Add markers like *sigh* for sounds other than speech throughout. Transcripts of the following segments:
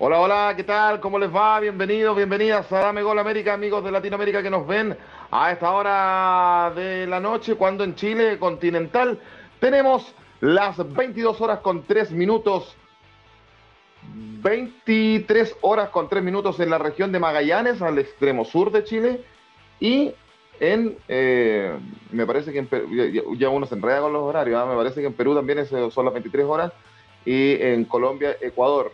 Hola, hola, ¿qué tal? ¿Cómo les va? Bienvenidos, bienvenidas a Dame Gol América, amigos de Latinoamérica que nos ven a esta hora de la noche, cuando en Chile continental tenemos las 22 horas con 3 minutos. 23 horas con 3 minutos en la región de Magallanes, al extremo sur de Chile, y en, eh, me parece que en Perú, ya, uno se enreda con los horarios, ¿ah? me parece que en Perú también son las 23 horas, y en Colombia, Ecuador,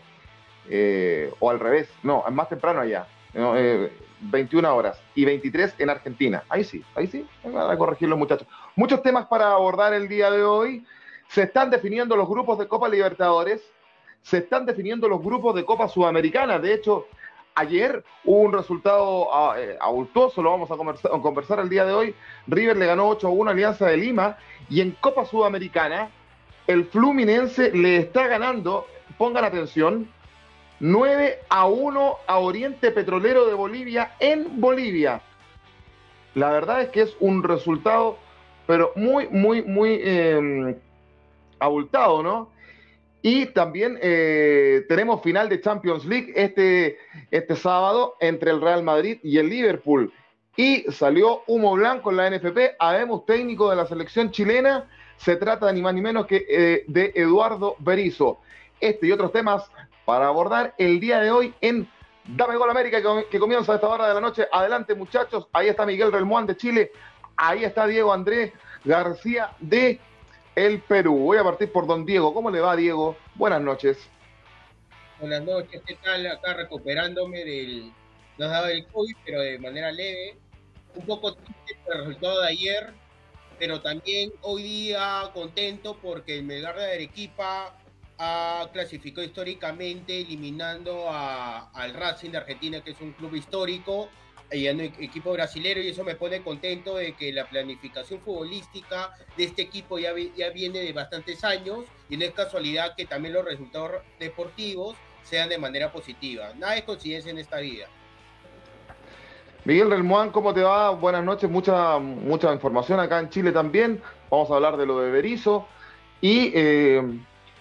eh, o al revés, no, es más temprano allá, 21 eh, horas y 23 en Argentina. Ahí sí, ahí sí, van a corregir los muchachos. Muchos temas para abordar el día de hoy. Se están definiendo los grupos de Copa Libertadores, se están definiendo los grupos de Copa Sudamericana. De hecho, ayer hubo un resultado ah, eh, abultoso, lo vamos a conversar, el día de hoy. River le ganó 8 a 1 a Alianza de Lima y en Copa Sudamericana el Fluminense le está ganando, pongan atención, 9 a 1 a Oriente Petrolero de Bolivia en Bolivia. La verdad es que es un resultado, pero muy, muy, muy em, abultado, ¿no? Y también eh, tenemos final de Champions League este, este sábado entre el Real Madrid y el Liverpool. Y salió humo blanco en la NFP. Habemos técnico de la selección chilena. Se trata ni más ni menos que eh, de Eduardo Berizzo. Este y otros temas para abordar el día de hoy en Dame Gol América, que, comienza a esta hora de la noche. Adelante, muchachos. Ahí está Miguel Relmuán de Chile. Ahí está Diego Andrés García de el Perú. Voy a partir por don Diego. ¿Cómo le va, Diego? Buenas noches. Buenas noches, ¿qué tal? Acá recuperándome del. Nos daba el COVID, pero de manera leve. Un poco triste por el resultado de ayer, pero también hoy día contento porque el Melgar de Arequipa ha clasificado históricamente eliminando al Racing de Argentina, que es un club histórico, y un equipo brasilero, y eso me pone contento de que la planificación futbolística de este equipo ya, viene de bastantes años, y no es casualidad que también los resultados deportivos sean de manera positiva. Nada es coincidencia en esta vida. Miguel Relmuán, ¿cómo te va? Buenas noches, mucha, mucha información acá en Chile también. Vamos a hablar de lo de Berizo. Y eh,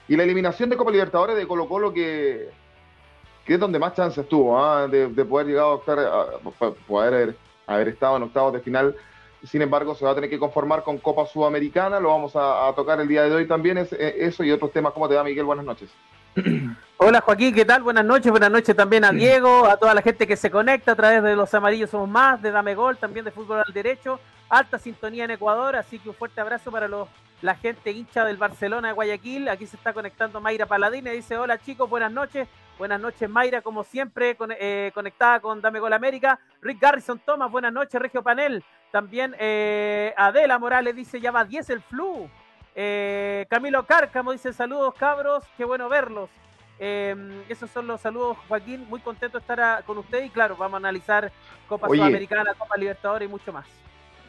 y la eliminación de Copa Libertadores de Colo Colo que, que es donde más chances tuvo ¿ah? de, poder llegar a, octar, poder haber, estado en octavos de final. Sin embargo, se va a tener que conformar con Copa Sudamericana. Lo vamos a, tocar el día de hoy también, es, eso y otros temas. ¿Cómo te va, Miguel? Buenas noches. *clears throat* Hola Joaquín, ¿qué tal? Buenas noches, buenas noches también a Diego, a toda la gente que se conecta a través de los amarillos somos más, de Dame Gol, también de Fútbol al Derecho, alta sintonía en Ecuador, así que un fuerte abrazo para los la gente hincha del Barcelona de Guayaquil. Aquí se está conectando Mayra Paladine. Dice: Hola chicos, buenas noches. Buenas noches, Mayra, como siempre, eh, conectada con Dame Gol América. Rick Garrison Thomas, buenas noches, Regio Panel. También eh, Adela Morales dice: Ya va 10 el flu. Eh, Camilo Cárcamo dice: Saludos, cabros, qué bueno verlos. esos son los saludos, Joaquín. Muy contento de estar con usted y, claro, vamos a analizar Copa Sudamericana, Copa Libertadores y mucho más.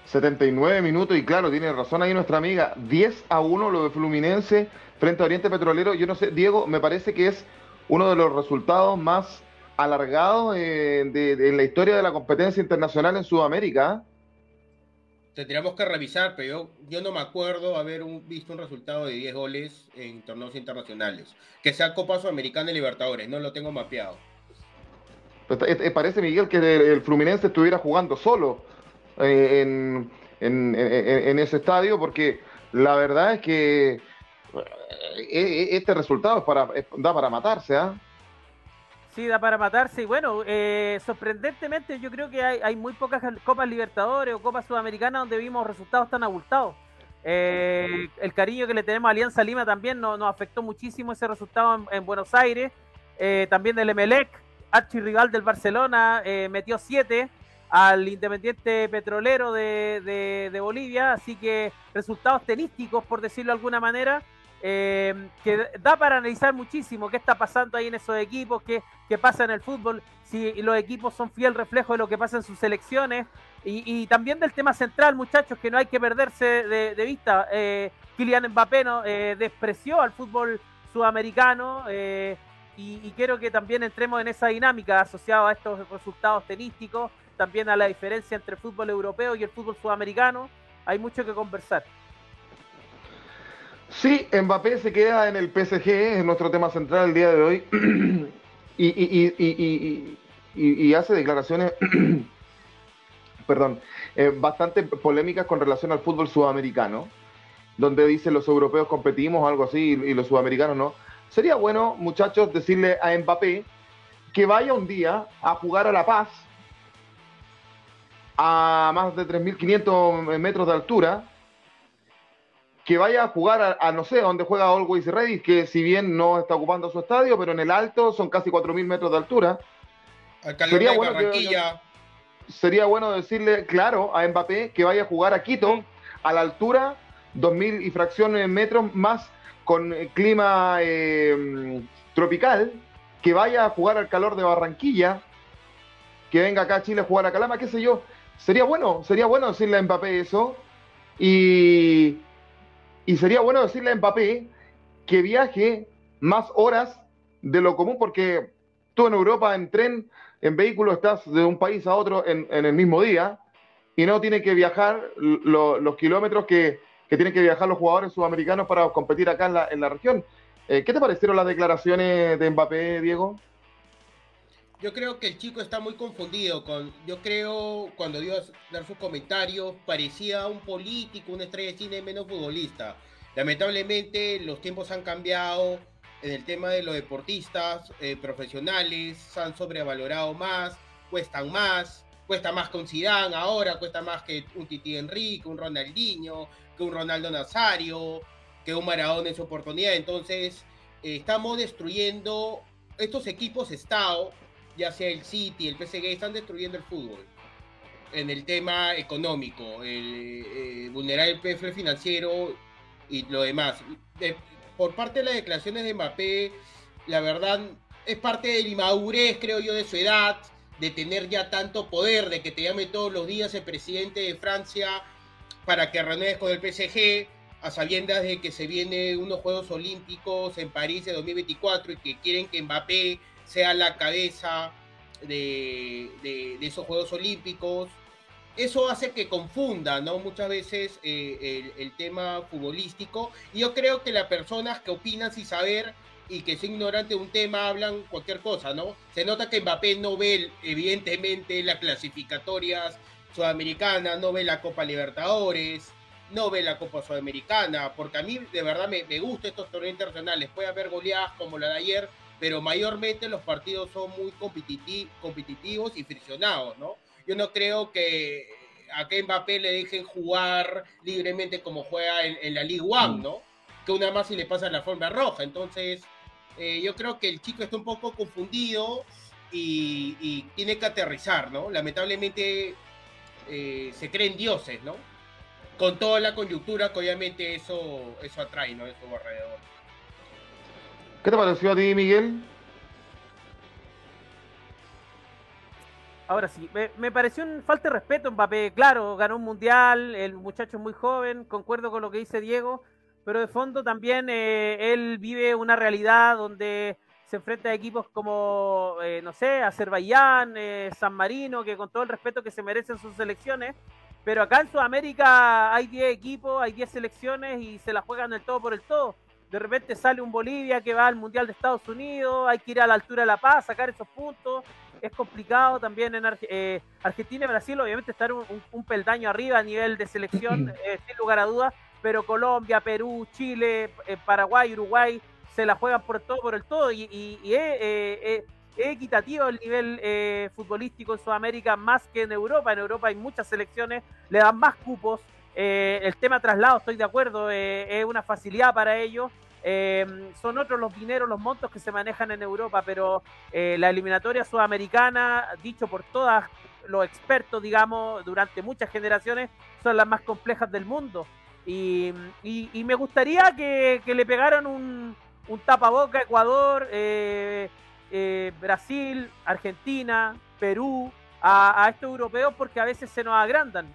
79 minutos y claro, tiene razón ahí nuestra amiga, 10 a 1 lo de Fluminense frente a Oriente Petrolero. Yo no sé, Diego, me parece que es uno de los resultados más alargados eh, de, la historia de la competencia internacional en Sudamérica. Tendríamos que revisar, pero yo, no me acuerdo haber visto un resultado de 10 goles en torneos internacionales. Que sea Copa Sudamericana y Libertadores, no lo tengo mapeado. Pues, eh, eh, parece, Miguel, que el Fluminense estuviera jugando solo eh, en, en, ese estadio, porque la verdad es que eh, este resultado es para, da para matarse, ¿ah? Sí, da para matarse. Y bueno, eh, sorprendentemente yo creo que hay, muy pocas Copas Libertadores o Copas Sudamericanas donde vimos resultados tan abultados. el cariño que le tenemos a Alianza Lima también nos, afectó muchísimo ese resultado en, Buenos Aires. también del Emelec, archirrival del Barcelona, metió siete al Independiente Petrolero de, Bolivia, así que resultados tenísticos, por decirlo de alguna manera, eh, que da para analizar muchísimo qué está pasando ahí en esos equipos, qué, qué, pasa en el fútbol, si los equipos son fiel reflejo de lo que pasa en sus selecciones, y, también del tema central, muchachos, que no hay que perderse de, vista. Eh, Kylian Mbappé no, eh, despreció al fútbol sudamericano. Eh, y, y, quiero que también entremos en esa dinámica asociada a estos resultados tenísticos también a la diferencia entre el fútbol europeo y el fútbol sudamericano. hay mucho que conversar. Sí, Mbappé se queda en el PSG, es nuestro tema central el día de hoy, *clears throat* y, hace declaraciones, *clears throat* perdón, eh, bastante polémicas con relación al fútbol sudamericano, donde dice los europeos competimos o algo así y los sudamericanos no. Sería bueno, muchachos, decirle a Mbappé que vaya un día a jugar a La Paz, a más de 3.500 metros de altura, que vaya a jugar a, no sé, donde juega Always Ready, que si bien no está ocupando su estadio, pero en el alto son casi 4.000 metros de altura. Sería bueno, sería bueno decirle, claro, a Mbappé que vaya a jugar a Quito, a la altura, 2.000 y fracciones metros más con clima eh, tropical, que vaya a jugar al calor de Barranquilla, que venga acá a Chile a jugar a Calama, qué sé yo. Sería bueno, sería bueno decirle a Mbappé eso. Y, y sería bueno decirle a Mbappé que viaje más horas de lo común, porque tú en Europa en tren, en vehículo, estás de un país a otro en, el mismo día y no tiene que viajar los kilómetros que, que tienen que viajar los jugadores sudamericanos para competir acá en la, en la región. Eh, ¿Qué te parecieron las declaraciones de Mbappé, Diego? Yo creo que el chico está muy confundido. Con, yo creo, cuando dio a dar sus comentarios, parecía un político, una estrella de cine menos futbolista. Lamentablemente, los tiempos han cambiado. En el tema de los deportistas eh, profesionales, se han sobrevalorado más, cuestan más, cuesta más que un Zidane ahora, cuesta más que un Titi Enrique, un Ronaldinho, que un Ronaldo Nazario, que un Maradona en su oportunidad. Entonces, eh, estamos destruyendo estos equipos Estado, ya sea el City, el PSG, están destruyendo el fútbol en el tema económico, el, eh, vulnerar el PF financiero y lo demás. por parte de las declaraciones de Mbappé, la verdad es parte de la inmadurez, creo yo, de su edad, de tener ya tanto poder, de que te llame todos los días el presidente de Francia para que renueves con el PSG, a sabiendas de que se vienen unos Juegos Olímpicos en París de 2024 y que quieren que Mbappé sea la cabeza de, esos Juegos Olímpicos. Eso hace que confunda, ¿no? Muchas veces eh, el, tema futbolístico. Y yo creo que las personas que opinan sin saber y que son ignorantes de un tema hablan cualquier cosa, ¿no? Se nota que Mbappé no ve, evidentemente, las clasificatorias Sudamericana, no ve la Copa Libertadores, no ve la Copa Sudamericana, porque a mí de verdad me, me gustan estos torneos internacionales. Puede haber goleadas como la de ayer, pero mayormente los partidos son muy competitivos y friccionados, ¿no? Yo no creo que a que Mbappé le dejen jugar libremente como juega en, la Ligue One, ¿no? Que una más y le pasa la forma roja. Entonces, eh, yo creo que el chico está un poco confundido y, y tiene que aterrizar, ¿no? Lamentablemente eh, se creen dioses, ¿no? Con toda la coyuntura que obviamente eso, eso atrae, ¿no? Eso alrededor. ¿Qué te pareció a ti, Miguel? Ahora sí, me, pareció un falta de respeto Mbappé. Claro, ganó un mundial, el muchacho es muy joven, concuerdo con lo que dice Diego, pero de fondo también eh, él vive una realidad donde se enfrenta a equipos como, eh, no sé, Azerbaiyán, eh, San Marino, que con todo el respeto que se merecen sus selecciones, pero acá en Sudamérica hay 10 equipos, hay 10 selecciones y se la juegan del todo por el todo. De repente sale un Bolivia que va al Mundial de Estados Unidos, hay que ir a la altura de La Paz, sacar esos puntos. Es complicado también en eh, Argentina y Brasil, obviamente estar un, peldaño arriba a nivel de selección, *clears throat* sin lugar a dudas, pero Colombia, Perú, Chile, Paraguay, Uruguay, se la juegan por todo, por el todo, y, es, equitativo el nivel eh, futbolístico en Sudamérica más que en Europa. En Europa hay muchas selecciones, le dan más cupos. Eh, el tema traslado, estoy de acuerdo, eh, es una facilidad para ellos. son otros los dineros, los montos que se manejan en Europa, pero la eliminatoria sudamericana, dicho por todos los expertos, digamos, durante muchas generaciones, son las más complejas del mundo. Y, me gustaría que le pegaran un, un tapaboca Ecuador, eh, eh, Brasil, Argentina, Perú, a, estos europeos porque a veces se nos agrandan.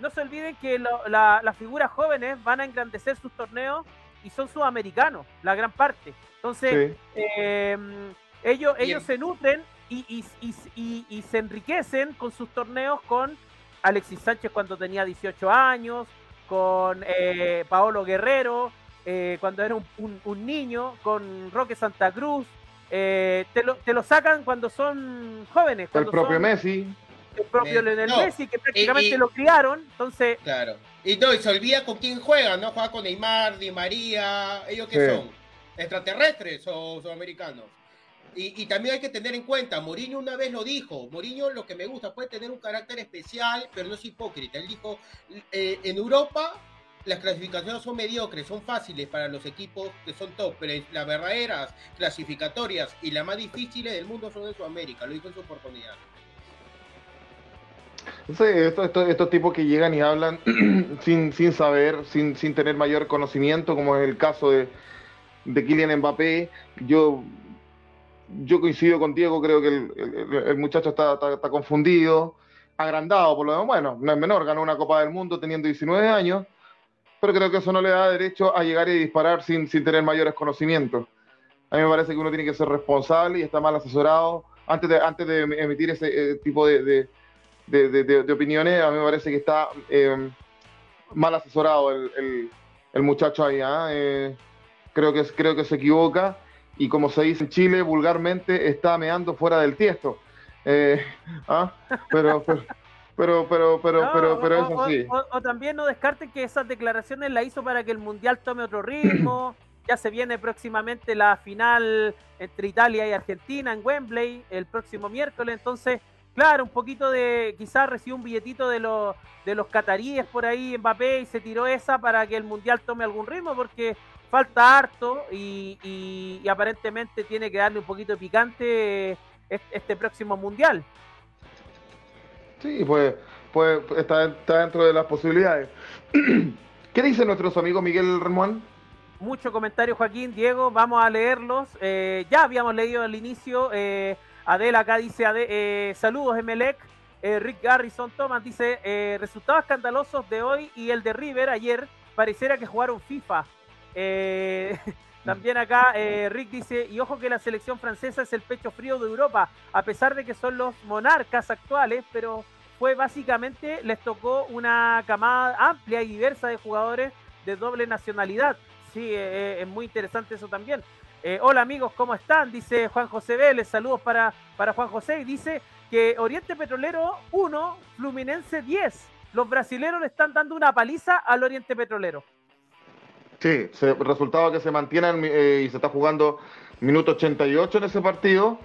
Eh, no se olviden que las figuras jóvenes van a engrandecer sus torneos y son sudamericanos, la gran parte. Entonces, em, ellos, ellos se nutren y, y, se enriquecen con sus torneos con Alexis Sánchez cuando tenía 18 años, con eh, Paolo Guerrero eh, cuando era un, niño, con Roque Santa Cruz. Eh, te, lo, te, lo, sacan cuando son jóvenes. Cuando el propio Messi. El propio Lionel Messi, que prácticamente lo criaron. Entonces. Claro. Y no, y se olvida con quién juega, ¿no? Juega con Neymar, Di María. ¿Ellos qué son? ¿Extraterrestres o sudamericanos? Y, también hay que tener en cuenta, Mourinho una vez lo dijo, Mourinho lo que me gusta puede tener un carácter especial, pero no es hipócrita. Él dijo, eh, en Europa las clasificaciones son mediocres, son fáciles para los equipos que son top, pero las verdaderas clasificatorias y las más difíciles del mundo son en Sudamérica, lo dijo en su oportunidad. Sí, estos, tipos que llegan y hablan *clears throat* sin, saber, sin, tener mayor conocimiento, como es el caso de, Kylian Mbappé, yo coincido con Diego, creo que el, muchacho está, confundido, agrandado por lo demás. Bueno, no es menor, ganó una Copa del Mundo teniendo 19 años, pero creo que eso no le da derecho a llegar y disparar sin, tener mayores conocimientos. A mí me parece que uno tiene que ser responsable y está mal asesorado. Antes de, antes de emitir ese eh, tipo de, opiniones, a mí me parece que está eh, mal asesorado el, muchacho ahí. ¿ah? Eh, creo, que, creo que se equivoca y como se dice en Chile vulgarmente, está meando fuera del tiesto. Eh, *laughs* ¿ah? pero, pero, pero, pero, pero, pero, es así. O, también no descarten que esas declaraciones la hizo para que el Mundial tome otro ritmo. *clears throat* ya se viene próximamente la final entre Italia y Argentina en Wembley el próximo miércoles. Entonces, claro, un poquito de, quizás recibió un billetito de los, de los cataríes por ahí, Mbappé, y se tiró esa para que el Mundial tome algún ritmo, porque falta harto y, aparentemente tiene que darle un poquito de picante este próximo mundial. Sí, pues, pues está, dentro de las posibilidades. *clears throat* ¿Qué dicen nuestros amigos Miguel Ramón? Mucho comentario, Joaquín, Diego, vamos a leerlos. Eh, ya habíamos leído al inicio. Eh, Adela acá dice, eh, saludos Emelec. Rick Garrison Thomas dice, resultados escandalosos de hoy y el de River ayer, pareciera que jugaron FIFA. Eh, *laughs* también acá eh, Rick dice, y ojo que la selección francesa es el pecho frío de Europa, a pesar de que son los monarcas actuales, pero fue básicamente, les tocó una camada amplia y diversa de jugadores de doble nacionalidad. Sí, eh, es muy interesante eso también. Hola amigos, ¿cómo están? Dice Juan José Vélez, saludos para, para Juan José, y dice que Oriente Petrolero 1, Fluminense 10. Los brasileros le están dando una paliza al Oriente Petrolero. Sí, resultado que se mantiene eh, y se está jugando minuto 88 en ese partido.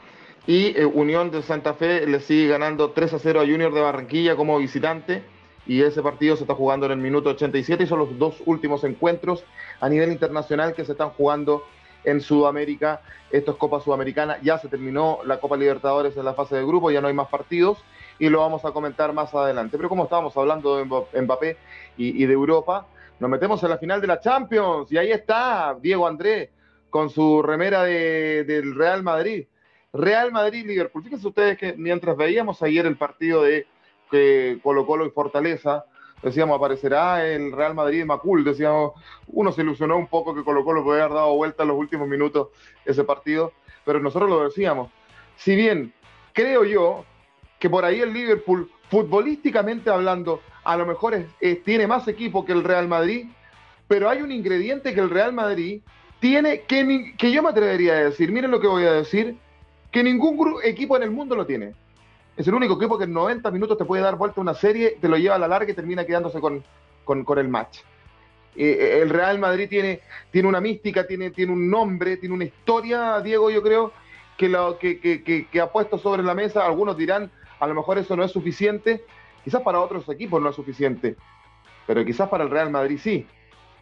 Y eh, Unión de Santa Fe le sigue ganando 3 a 0 a Junior de Barranquilla como visitante. Y ese partido se está jugando en el minuto 87 y son los dos últimos encuentros a nivel internacional que se están jugando en Sudamérica. Esto es Copa Sudamericana. Ya se terminó la Copa Libertadores en la fase de grupo, ya no hay más partidos y lo vamos a comentar más adelante. Pero como estábamos hablando de Mbappé y, de Europa, nos metemos en la final de la Champions y ahí está Diego Andrés con su remera del Real Madrid. Real Madrid-Liverpool. Fíjense ustedes que mientras veíamos ayer el partido de Colo Colo y Fortaleza, decíamos, aparecerá el Real Madrid de Macul, decíamos, uno se ilusionó un poco que Colo Colo podía haber dado vuelta en los últimos minutos ese partido, pero nosotros lo decíamos. Si bien creo yo que por ahí el Liverpool, futbolísticamente hablando, a lo mejor tiene más equipo que el Real Madrid, pero hay un ingrediente que el Real Madrid tiene que, que yo me atrevería a decir, miren lo que voy a decir, que ningún equipo en el mundo lo tiene. Es el único equipo que en 90 minutos te puede dar vuelta una serie, te lo lleva a la larga y termina quedándose con, con, el match. Eh, eh, el Real Madrid tiene, tiene una mística, tiene, tiene un nombre, tiene una historia, Diego, yo creo, que, que ha puesto sobre la mesa. Algunos dirán, a lo mejor eso no es suficiente, Quizás para otros equipos no es suficiente, pero quizás para el Real Madrid sí.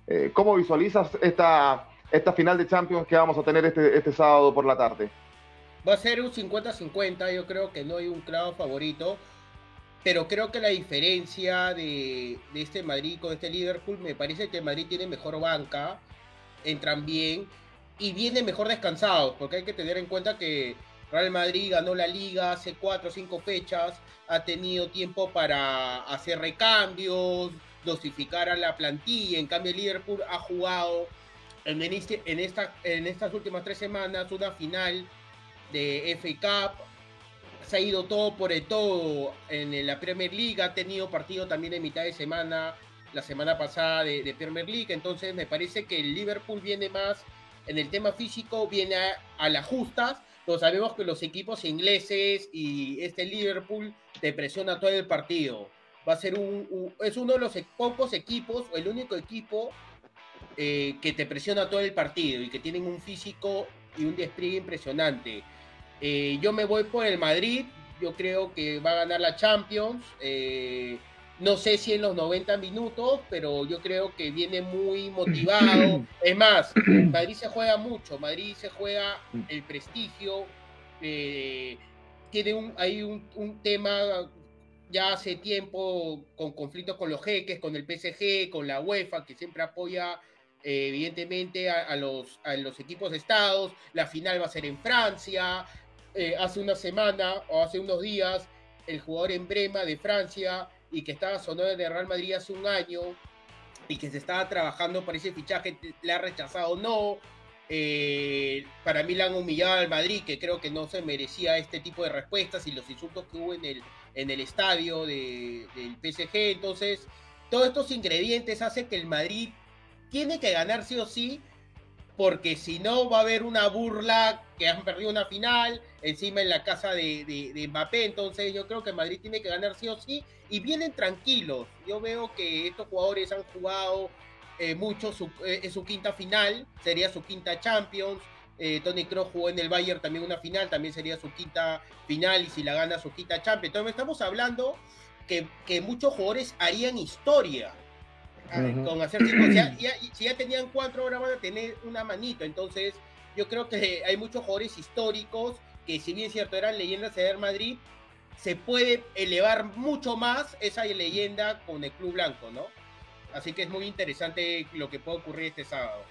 Eh, ¿Cómo visualizas esta, esta final de Champions que vamos a tener este, este sábado por la tarde? Va a ser un 50-50, yo creo que no hay un claro favorito, pero creo que la diferencia de, este Madrid con este Liverpool, me parece que Madrid tiene mejor banca, entran bien y vienen mejor descansados, porque hay que tener en cuenta que Real Madrid ganó la liga hace cuatro o cinco fechas, ha tenido tiempo para hacer recambios, dosificar a la plantilla. En cambio, Liverpool ha jugado en, este, esta, en estas últimas tres semanas una final de FA Cup, se ha ido todo por el todo en la Premier League, ha tenido partido también en mitad de semana, la semana pasada de, Premier League, entonces me parece que el Liverpool viene más en el tema físico, viene a, las justas, pero sabemos que los equipos ingleses y este Liverpool te presiona todo el partido. Va a ser un, es uno de los e, pocos equipos, o el único equipo eh, que te presiona todo el partido y que tienen un físico y un despliegue impresionante. Eh, yo me voy por el Madrid, yo creo que va a ganar la Champions. Eh, no sé si en los 90 minutos, pero yo creo que viene muy *clears throat* motivado. Es más, *clears throat* Madrid se juega mucho, Madrid se juega el prestigio. Eh, tiene un, hay un, tema ya hace tiempo con conflictos con los jeques, con el PSG, con la UEFA, que siempre apoya evidentemente a, los, a los equipos de estados. La final va a ser en Francia. Eh, hace una semana o hace unos días el jugador en Brema de Francia y que estaba sonando en Real Madrid hace un año y que se estaba trabajando para ese fichaje, le ha rechazado no. Eh, para mí le han humillado al Madrid, que creo que no se merecía este tipo de respuestas y los insultos que hubo en el, en el estadio del PSG. Entonces, todos estos ingredientes hacen que el Madrid tiene que ganar sí o sí porque si no va a haber una burla que han perdido una final encima en la casa de, Mbappé, entonces yo creo que Madrid tiene que ganar sí o sí y vienen tranquilos. Yo veo que estos jugadores han jugado eh, mucho, su, eh, es su quinta final, sería su quinta Champions. Eh, Tony Kroos jugó en el Bayern también una final, también sería su quinta final y si la gana su quinta Champions. Entonces estamos hablando que muchos jugadores harían historia con hacer si ya, tenían cuatro, ahora van a tener una manito. Entonces, yo creo que *laughs* hay muchos jugadores históricos que, si bien es cierto, eran leyendas de Madrid, se puede elevar mucho más esa leyenda con el Club Blanco, ¿no? Así que es muy interesante lo que puede ocurrir este sábado.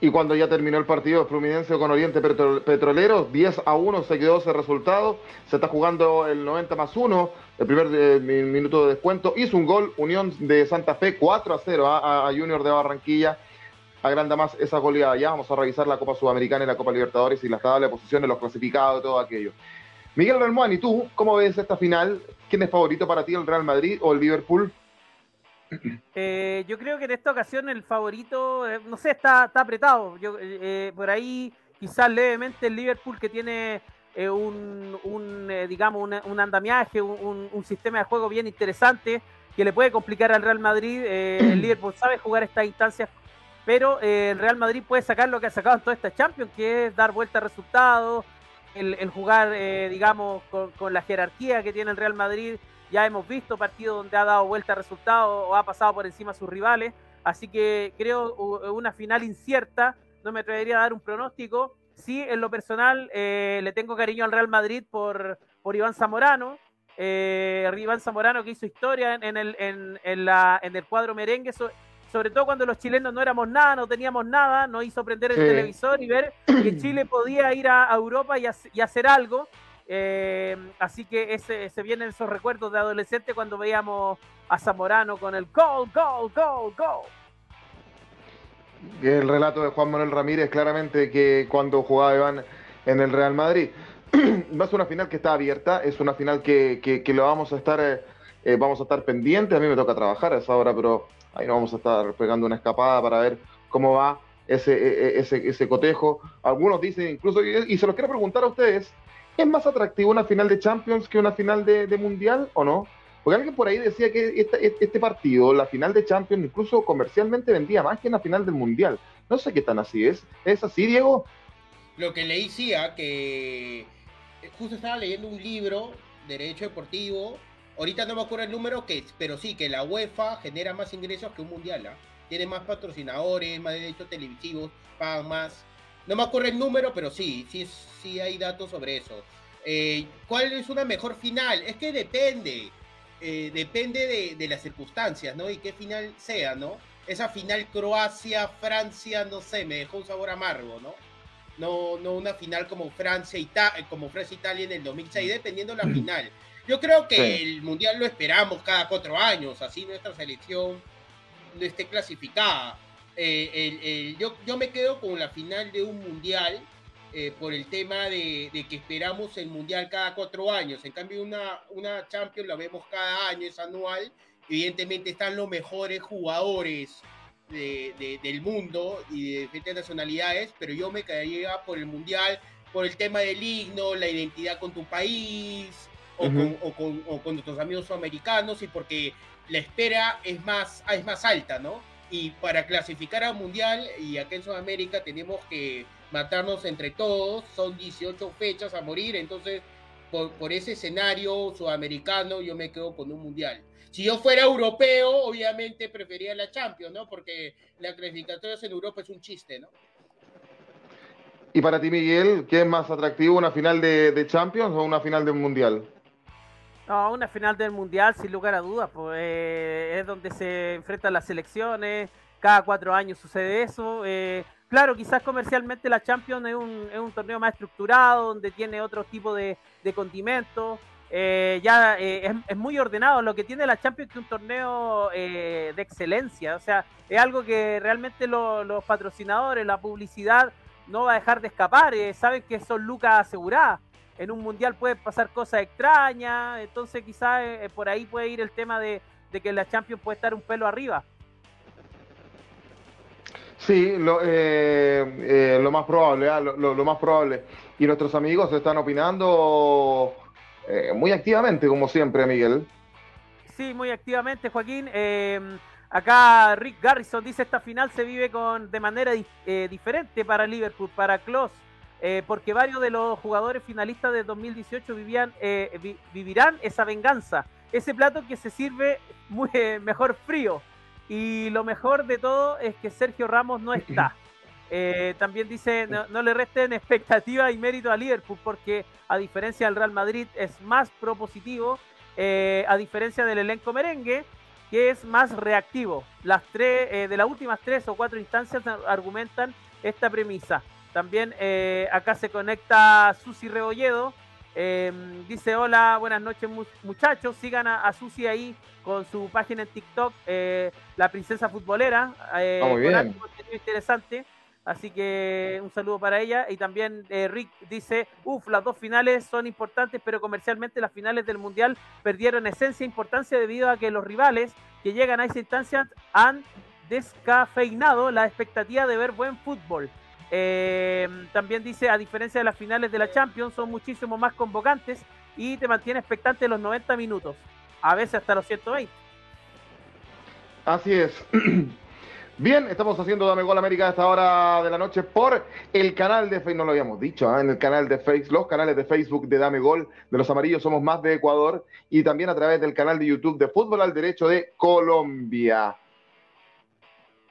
Y cuando ya terminó el partido de Fluminense con Oriente Petrolero, 10 a 1 se quedó ese resultado. Se está jugando el 90 más 1, el primer eh, minuto de descuento. Hizo un gol Unión de Santa Fe 4 a 0 a, Junior de Barranquilla. Agranda más esa goleada. Ya vamos a revisar la Copa Sudamericana y la Copa Libertadores y las tablas de posiciones, los clasificados y todo aquello. Miguel Relmuán, ¿y tú cómo ves esta final? ¿Quién es favorito para ti, el Real Madrid o el Liverpool? *clears throat* Eh, yo creo que en esta ocasión el favorito, eh, no sé, está, está apretado. Yo, por ahí quizás levemente el Liverpool que tiene un, digamos, un, andamiaje, un, sistema de juego bien interesante que le puede complicar al Real Madrid. *clears throat* el Liverpool sabe jugar estas instancias, pero el Real Madrid puede sacar lo que ha sacado en toda esta Champions, que es dar vuelta a resultados, el, jugar, digamos, con, con la jerarquía que tiene el Real Madrid ya hemos visto partidos donde ha dado vuelta a resultados o ha pasado por encima a sus rivales. Así que creo una final incierta. No me atrevería a dar un pronóstico. Sí, en lo personal, eh, le tengo cariño al Real Madrid por, por Iván Zamorano. Eh, Iván Zamorano que hizo historia en, el, en, la, en el cuadro merengue, sobre todo cuando los chilenos no éramos nada, no teníamos nada, nos hizo prender el televisor y ver que *clears throat* Chile podía ir a, Europa y, y hacer algo. Eh, así que ese, se vienen esos recuerdos de adolescente cuando veíamos a Zamorano con el gol, gol, gol, gol. El relato de Juan Manuel Ramírez claramente que cuando jugaba Iván en el Real Madrid. *clears throat* Va una final que está abierta, es una final que, que, lo vamos a estar eh, eh, vamos a estar pendientes. A mí me toca trabajar a esa hora, pero ahí no vamos a estar pegando una escapada para ver cómo va ese, e, e, ese, ese cotejo. Algunos dicen incluso, y se los quiero preguntar a ustedes, ¿Es más atractivo una final de Champions que una final de, Mundial o no? Porque alguien por ahí decía que este, este, partido, la final de Champions, incluso comercialmente vendía más que la final del Mundial. No sé qué tan así es. ¿Es así, Diego? Lo que leí decía que eh, justo estaba leyendo un libro, Derecho Deportivo. Ahorita no me acuerdo el número, que, pero sí, que la UEFA genera más ingresos que un Mundial. ¿ah? Tiene más patrocinadores, más derechos televisivos, pagan más. No me acuerdo el número, pero sí, sí, sí hay datos sobre eso. Eh, ¿Cuál es una mejor final? Es que depende. Eh, depende de, las circunstancias, ¿no? Y qué final sea, ¿no? Esa final Croacia-Francia, no sé, me dejó un sabor amargo, ¿no? No, no una final como Francia como Francia-Italia en el 2006, dependiendo de la final. Yo creo que el Mundial lo esperamos cada cuatro años, así nuestra selección no esté clasificada. Eh, yo, yo me quedo con la final de un mundial eh, por el tema de, que esperamos el Mundial cada cuatro años. En cambio, una, una Champions la vemos cada año, es anual. Evidentemente están los mejores jugadores del mundo y de diferentes nacionalidades, pero yo me quedaría por el Mundial, por el tema del himno, la identidad con tu país o, con, o, con, o con nuestros amigos sudamericanos y porque la espera es más, es más alta, ¿no? Y para clasificar al Mundial y acá en Sudamérica tenemos que matarnos entre todos, son 18 fechas a morir, entonces por, por, ese escenario sudamericano yo me quedo con un mundial. Si yo fuera europeo, obviamente prefería la Champions, ¿no? Porque la clasificatoria en Europa es un chiste, ¿no? Y para ti, Miguel, ¿qué es más atractivo, una final de, de Champions o una final de Mundial? No, una final del Mundial, sin lugar a dudas, pues eh, es donde se enfrentan las selecciones, cada cuatro años sucede eso. Eh, claro, quizás comercialmente la Champions es un, es un, torneo más estructurado, donde tiene otro tipo de, de condimentos. Eh, ya es, es, muy ordenado. Lo que tiene la Champions es un torneo de excelencia. O sea, es algo que realmente lo, los patrocinadores, la publicidad, no va a dejar de escapar. saben que son lucas aseguradas en un mundial puede pasar cosas extrañas, entonces quizás eh, por ahí puede ir el tema de, que la Champions puede estar un pelo arriba. Sí, lo, eh, eh, lo más probable, ¿ah? lo, más probable. Y nuestros amigos están opinando muy activamente, como siempre, Miguel. Sí, muy activamente, Joaquín. acá Rick Garrison dice esta final se vive con de manera diferente para Liverpool, para eh, porque varios de los jugadores finalistas de 2018 vivían, eh, vivirán esa venganza, ese plato que se sirve eh, mejor frío. Y lo mejor de todo es que Sergio Ramos no está. *clears throat* también dice, no, le resten expectativa y mérito a Liverpool, porque a diferencia del Real Madrid es más propositivo, a diferencia del elenco merengue, que es más reactivo. Las tres, de las últimas tres o cuatro instancias argumentan esta premisa. También eh, acá se conecta Susi Rebolledo. Em, dice, hola, buenas noches muchachos. Sigan a, Susi ahí con su página en TikTok, eh, La Princesa Futbolera. Eh, muy bien. interesante. Así que un saludo para ella. Y también Rick dice, uff, las dos finales son importantes, pero comercialmente las finales del Mundial perdieron esencia e importancia debido a que los rivales que llegan a esa instancia han descafeinado la expectativa de ver buen fútbol. Eh, también dice, a diferencia de las finales de la Champions, son muchísimo más convocantes y te mantiene expectante los 90 minutos, a veces hasta los 120. Así es. *clears throat* Bien, estamos haciendo Dame Gol América a esta hora de la noche por el canal de Facebook, no lo habíamos dicho, ¿eh? en el canal de Facebook, los canales de Facebook de Dame Gol de los Amarillos Somos Más de Ecuador y también a través del canal de YouTube de Fútbol al Derecho de Colombia.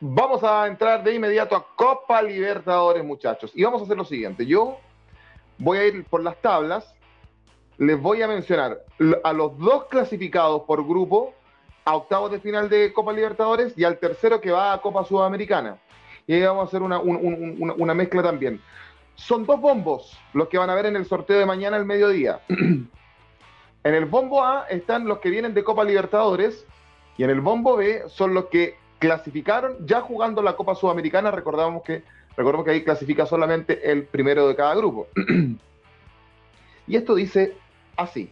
Vamos a entrar de inmediato a Copa Libertadores, muchachos. Y vamos a hacer lo siguiente. Yo voy a ir por las tablas. Les voy a mencionar a los dos clasificados por grupo a octavos de final de Copa Libertadores y al tercero que va a Copa Sudamericana. Y ahí vamos a hacer una, una mezcla también. Son dos bombos los que van a ver en el sorteo de mañana al mediodía. *clears throat* en el bombo A están los que vienen de Copa Libertadores y en el bombo B son los que clasificaron ya jugando la Copa Sudamericana. Recordamos que, recordemos que ahí clasifica solamente el primero de cada grupo. *clears throat* y esto dice así.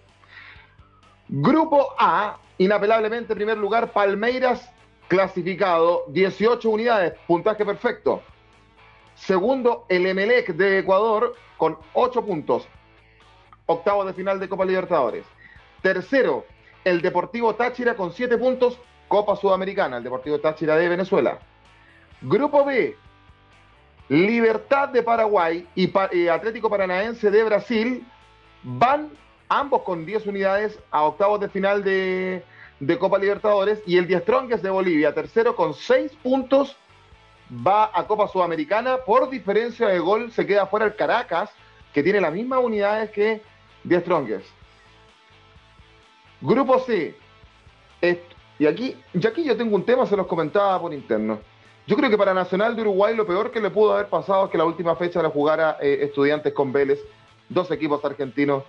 Grupo A, inapelablemente primer lugar, Palmeiras clasificado, 18 unidades, puntaje perfecto. Segundo, el Emelec de Ecuador con 8 puntos, octavo de final de Copa Libertadores. Tercero, el Deportivo Táchira con 7 puntos, Copa Sudamericana, el Deportivo Táchira de Venezuela. Grupo B, Libertad de Paraguay y, Atlético Paranaense de Brasil van ambos con 10 unidades a octavos de final de, Copa Libertadores y el Die Strongest de Bolivia, tercero con 6 puntos, va a Copa Sudamericana. Por diferencia de gol se queda fuera el Caracas, que tiene las mismas unidades que Die Strongest. Grupo C, y aquí, y aquí yo tengo un tema, se los comentaba por interno. Yo creo que para Nacional de Uruguay lo peor que le pudo haber pasado es que la última fecha la jugara eh, Estudiantes con Vélez, dos equipos argentinos.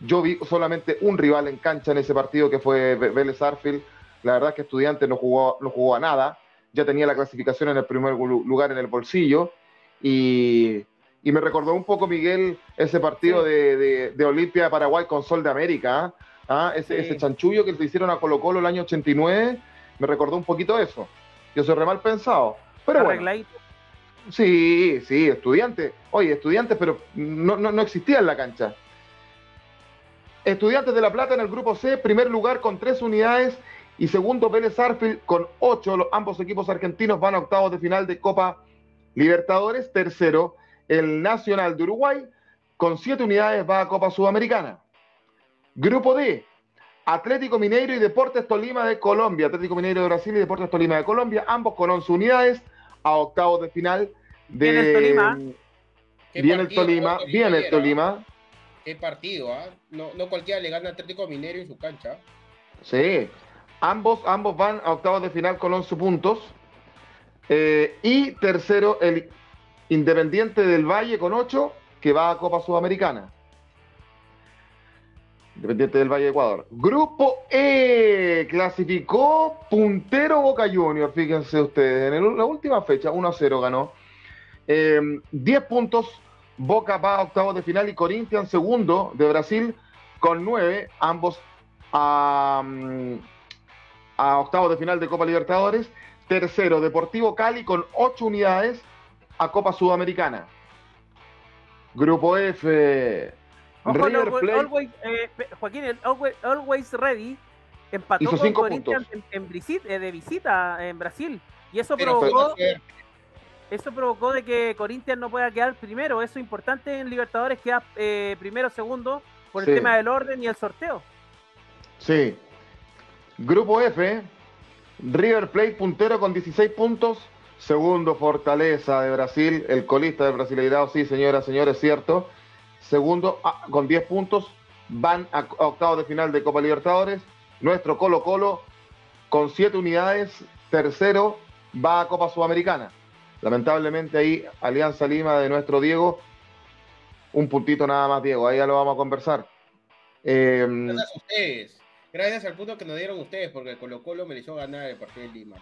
Yo vi solamente un rival en cancha en ese partido que fue Vélez Arfield. La verdad es que Estudiantes no jugó, no jugó a nada. Ya tenía la clasificación en el primer lugar en el bolsillo. Y, y me recordó un poco, Miguel, ese partido de, de, Olimpia de Paraguay con Sol de América. ¿ah? ¿Ah? Ese, ese, chanchullo que le hicieron a Colo Colo el año 89, me recordó un poquito eso. Yo soy re mal pensado. Pero bueno. Sí, sí, estudiante. Oye, estudiantes, pero no, no, no existía en la cancha. Estudiantes de La Plata en el grupo C, primer lugar con tres unidades y segundo Vélez Arfield con ocho. ambos equipos argentinos van a octavos de final de Copa Libertadores. Tercero, el Nacional de Uruguay con siete unidades va a Copa Sudamericana. Grupo D, Atlético Mineiro y Deportes Tolima de Colombia. Atlético Mineiro de Brasil y Deportes Tolima de Colombia, ambos con 11 unidades a octavos de final de... Viene el Tolima. Viene el Tolima, viene el Tolima. Qué partido, ¿ah? No, no cualquiera le gana Atlético Minero en su cancha. Sí, ambos, ambos van a octavos de final con 11 puntos. Eh, y tercero, el Independiente del Valle con 8, que va a Copa Sudamericana. Independiente del Valle de Ecuador. Grupo E clasificó puntero Boca Juniors, fíjense ustedes. En la última fecha, 1 0 ganó. 10 eh, puntos Boca va a octavos de final y Corinthians segundo de Brasil con nueve, ambos a, octavos de final de Copa Libertadores. Tercero, Deportivo Cali con ocho unidades a Copa Sudamericana. Grupo F. River Plate. Eh, Joaquín, el always, Ready empató con Corinthians en, eh, de visita en Brasil. Y eso provocó eso provocó de que Corinthians no pueda quedar primero. Eso es importante en Libertadores, queda eh, primero, segundo, por el tema del orden y el sorteo. Sí. Grupo F, River Plate puntero con 16 puntos. Segundo, Fortaleza de Brasil, el colista de Brasileirado, sí, señoras, señores, cierto. Segundo, ah, con 10 puntos, van a octavos de final de Copa Libertadores. Nuestro Colo Colo, con 7 unidades, tercero, va a Copa Sudamericana. Lamentablemente ahí Alianza Lima de nuestro Diego, un puntito nada más, Diego, ahí ya lo vamos a conversar. Em, Gracias a ustedes. Gracias al punto que nos dieron ustedes, porque Colo Colo mereció ganar el partido de Lima.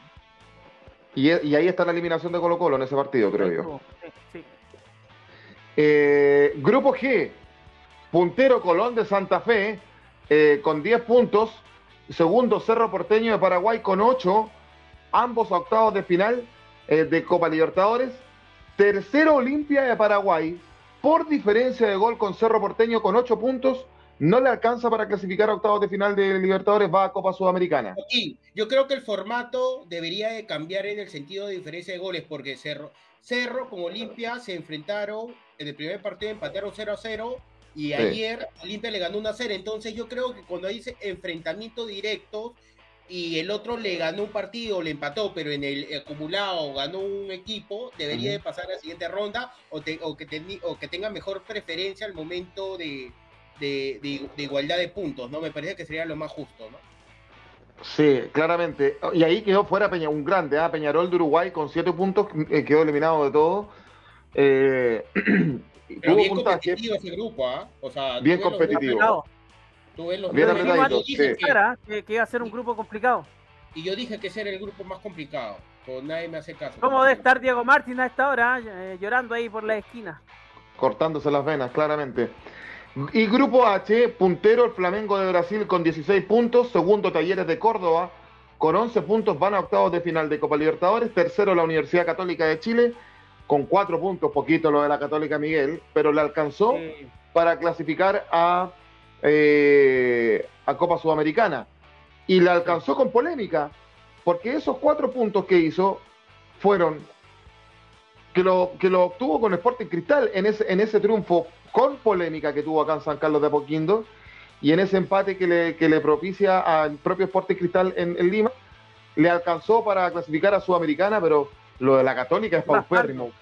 Y, ahí está la eliminación de Colo Colo en ese partido, creo yo. Eh, grupo G, puntero Colón de Santa Fe, eh, con 10 puntos. Segundo, Cerro Porteño de Paraguay con 8. Ambos octavos de final eh, de Copa Libertadores. Tercero Olimpia de Paraguay, por diferencia de gol con Cerro Porteño con ocho puntos. No le alcanza para clasificar a octavos de final de Libertadores, va a Copa Sudamericana. yo creo que el formato debería de cambiar en el sentido de diferencia de goles, porque Cerro, Cerro con Olimpia se enfrentaron en el primer partido, empataron 0 a 0, y ayer Olimpia le ganó 1 a 0. Entonces yo creo que cuando dice enfrentamiento directo, y el otro le ganó un partido, le empató, pero en el acumulado ganó un equipo, debería de pasar a la siguiente ronda o, que o que tenga mejor preferencia al momento de, igualdad de puntos, ¿no? Me parece que sería lo más justo, ¿no? Sí, claramente. Y ahí quedó fuera Peña, un grande, ¿eh? Peñarol de Uruguay con siete puntos, eh, quedó eliminado de todo. Eh, *clears throat* bien competitivo ese grupo, ¿ah? O sea, bien competitivo. Tú ves los Bien que, que, iba a ser un grupo complicado. Y yo dije que ese era el grupo más complicado. Pues nadie me hace caso. ¿Cómo debe estar Diego Martín a esta hora? Eh, llorando ahí por la esquina. Cortándose las venas, claramente. Y grupo H, puntero el Flamengo de Brasil con 16 puntos, segundo Talleres de Córdoba con 11 puntos, van a octavos de final de Copa Libertadores, tercero la Universidad Católica de Chile con 4 puntos, poquito lo de la Católica Miguel, pero le alcanzó para clasificar a eh, a Copa Sudamericana. Y la alcanzó con polémica, porque esos cuatro puntos que hizo fueron que lo, que lo obtuvo con Sporting Cristal en ese, en ese triunfo con polémica que tuvo acá en San Carlos de Apoquindo y en ese empate que le, que le propicia al propio Sporting Cristal en, Lima, le alcanzó para clasificar a Sudamericana, pero lo de la Católica es paupérrimo.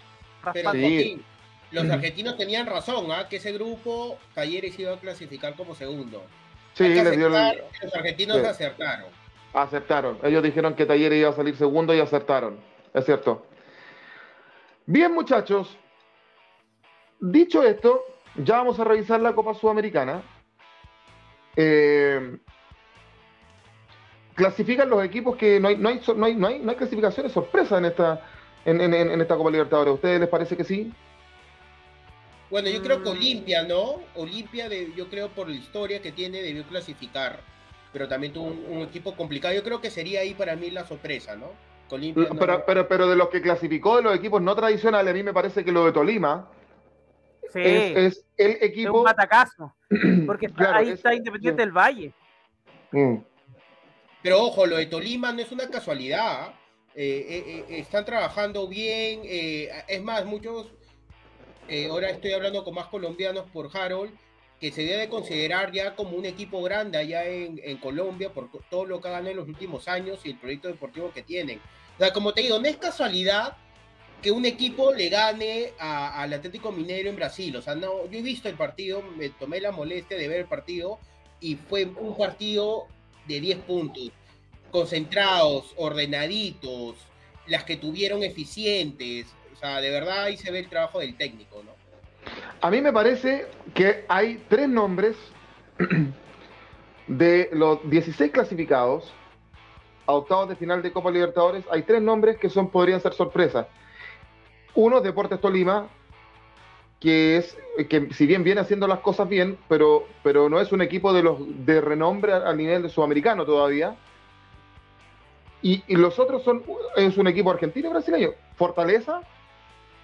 los argentinos tenían razón, ¿ah? que ese grupo Talleres iba a clasificar como segundo. Sí, les dio Los argentinos acertaron. Acertaron. Ellos dijeron que Talleres iba a salir segundo y acertaron. Es cierto. Bien, muchachos. Dicho esto, ya vamos a revisar la Copa Sudamericana. Eh, clasifican los equipos que no hay, no hay, no hay, no hay, clasificaciones sorpresas en esta, en, en, en esta Copa Libertadores. ¿A ustedes les parece que sí? Bueno, yo creo que mm. Olimpia, ¿no? Olimpia, de, yo creo por la historia que tiene, debió clasificar. Pero también tuvo un, equipo complicado. Yo creo que sería ahí para mí la sorpresa, ¿no? pero, pero, pero de los que clasificó de los equipos no tradicionales, a mí me parece que lo de Tolima es, el equipo. Es un matacazo. *clears throat* Porque ahí está Independiente del Valle. Mm. Pero ojo, lo de Tolima no es una casualidad. Eh, eh, eh, están trabajando bien. es más, muchos. ahora estoy hablando con más colombianos por Harold. Que se debe considerar ya como un equipo grande allá en, en Colombia por todo lo que ha ganado en los últimos años y el proyecto deportivo que tienen. O sea, como te digo, no es casualidad que un equipo le gane al Atlético Minero en Brasil. O sea, no, yo he visto el partido, me tomé la molestia de ver el partido y fue un partido de 10 puntos, concentrados, ordenaditos, las que tuvieron eficientes. O sea, de verdad ahí se ve el trabajo del técnico, ¿no? A mí me parece que hay tres nombres de los 16 clasificados a octavos de final de Copa Libertadores. Hay tres nombres que son podrían ser sorpresas. Uno, Deportes Tolima, que es que si bien viene haciendo las cosas bien, pero, pero no es un equipo de los de renombre al nivel de sudamericano todavía. Y, los otros son es un equipo argentino y brasileño, Fortaleza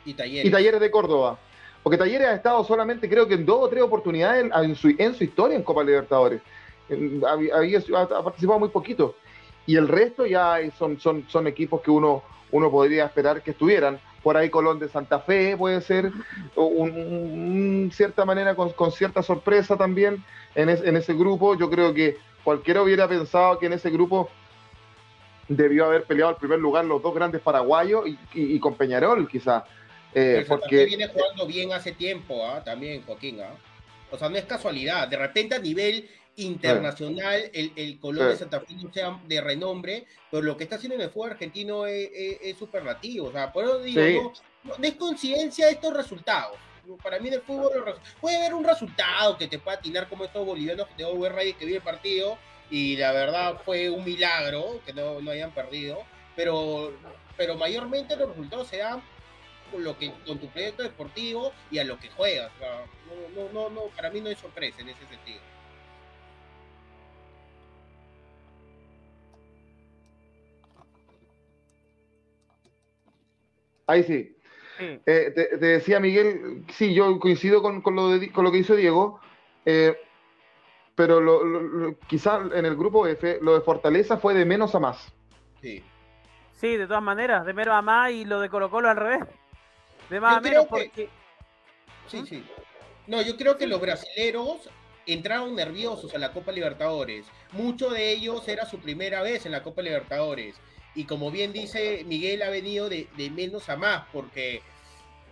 y Talleres. y Talleres de Córdoba. Porque Talleres ha estado solamente creo que en dos o tres oportunidades en, su, en su, historia en Copa Libertadores. Había, ha participado muy poquito. Y el resto ya son, son, son equipos que uno, uno podría esperar que estuvieran por ahí Colón de Santa Fe puede ser, un, cierta manera con, cierta sorpresa también en, en, ese grupo. Yo creo que cualquiera hubiera pensado que en ese grupo debió haber peleado el primer lugar los dos grandes paraguayos y, con Peñarol quizás. Eh, porque viene jugando bien hace tiempo, ¿ah? también Joaquín. ¿ah? O sea, no es casualidad. De repente a nivel internacional, el, el Colón de Santa Fe no sea de renombre, pero lo que está haciendo en el fútbol argentino es, superlativo. O sea, por eso digo, no, es coincidencia estos resultados. Para mí en el fútbol puede haber un resultado que te pueda atinar como estos bolivianos que tengo ver que vi el partido y la verdad fue un milagro que no, no hayan perdido, pero, pero mayormente los resultados se dan con lo que con tu proyecto deportivo y a lo que juegas. no, no, no, para mí no hay sorpresa en ese sentido. Ahí sí. Eh, te, decía Miguel, sí, yo coincido con, lo, con lo que hizo Diego, eh, pero lo, quizá en el grupo F lo de Fortaleza fue de menos a más. Sí. Sí, de todas maneras, de menos a más y lo de Colo Colo al revés. De más a menos porque... Sí, ¿Mm? sí. No, yo creo que los brasileros entraron nerviosos a la Copa Libertadores. Muchos de ellos era su primera vez en la Copa Libertadores y como bien dice Miguel, ha venido de, menos a más, porque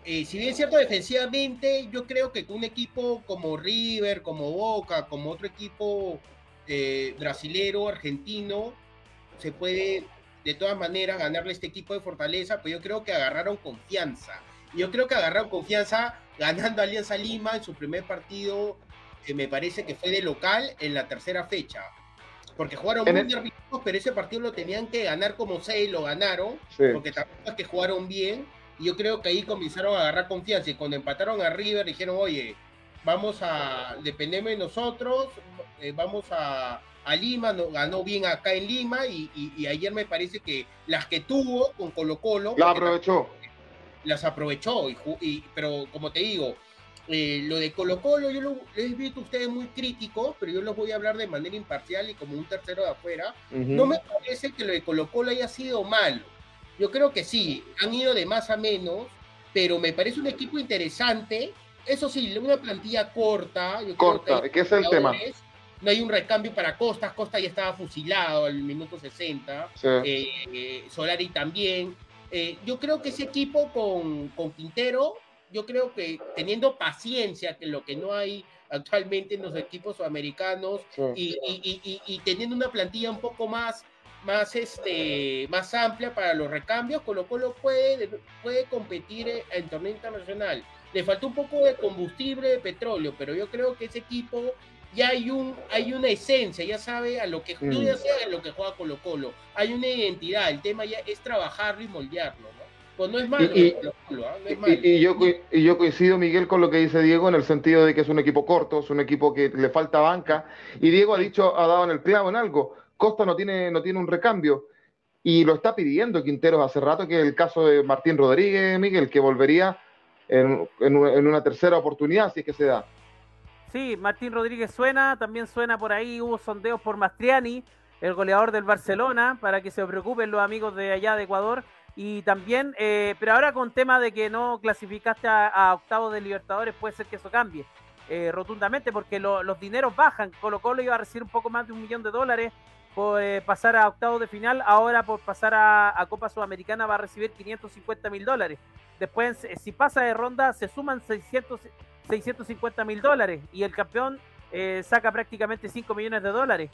eh, si bien es cierto defensivamente, yo creo que un equipo como River, como Boca, como otro equipo eh, brasilero, argentino, se puede de todas maneras ganarle este equipo de Fortaleza, pues yo creo que agarraron confianza. Yo creo que agarraron confianza ganando Alianza Lima en su primer partido, que me parece que fue de local en la tercera fecha porque jugaron muy nerviosos, pero ese partido lo tenían que ganar como seis, lo ganaron, porque tampoco es que jugaron bien, y yo creo que ahí comenzaron a agarrar confianza, y cuando empataron a River dijeron, oye, vamos a, dependemos de nosotros, eh, vamos a, a Lima, no, ganó bien acá en Lima, y, ayer me parece que las que tuvo con Colo Colo... Las aprovechó. Las aprovechó, y, pero como te digo, eh, lo de Colo Colo, yo lo he visto ustedes muy críticos, pero yo los voy a hablar de manera imparcial y como un tercero de afuera. No me parece que lo de Colo Colo haya sido malo. Yo creo que sí, han ido de más a menos, pero me parece un equipo interesante. Eso sí, una plantilla corta. corta, que, es el tema. No hay un recambio para Costas. Costa ya estaba fusilado al minuto 60. Eh, Solari también. Eh, yo creo que ese equipo con, con Quintero yo creo que teniendo paciencia, que lo que no hay actualmente en los equipos sudamericanos, y, teniendo una plantilla un poco más, más, este, más amplia para los recambios, Colo Colo puede, puede competir en torneo internacional. Le falta un poco de combustible de petróleo, pero yo creo que ese equipo ya hay un hay una esencia, ya sabe a lo que ya mm. a lo que juega Colo Colo, hay una identidad, el tema ya es trabajarlo y moldearlo. Pues no es malo, Y- y- Colo Colo. No es malo. Y, y yo, y yo coincido, Miguel, con lo que dice Diego en el sentido de que es un equipo corto, es un equipo que le falta banca. Y Diego ha dicho, ha dado en el clavo en algo. Costa no tiene, no tiene un recambio. Y lo está pidiendo Quinteros hace rato, que es el caso de Martín Rodríguez, Miguel, que volvería en, en una- en una tercera oportunidad, si es que se da. Sí, Martín Rodríguez suena, también suena por ahí, hubo sondeos por Mastriani, el goleador del Barcelona, para que se preocupen los amigos de allá de Ecuador. Y también, eh, pero ahora con tema de que no clasificaste a, a octavos de Libertadores, puede ser que eso cambie eh, rotundamente, porque lo- los dineros bajan. Colo Colo iba a recibir un poco más de un millón de dólares por eh, pasar a octavos de final, ahora por pasar a, a Copa Sudamericana va a recibir 550 mil dólares. Después, eh, si pasa de ronda, se suman 600, 650 mil dólares y el campeón eh, saca prácticamente 5 millones de dólares.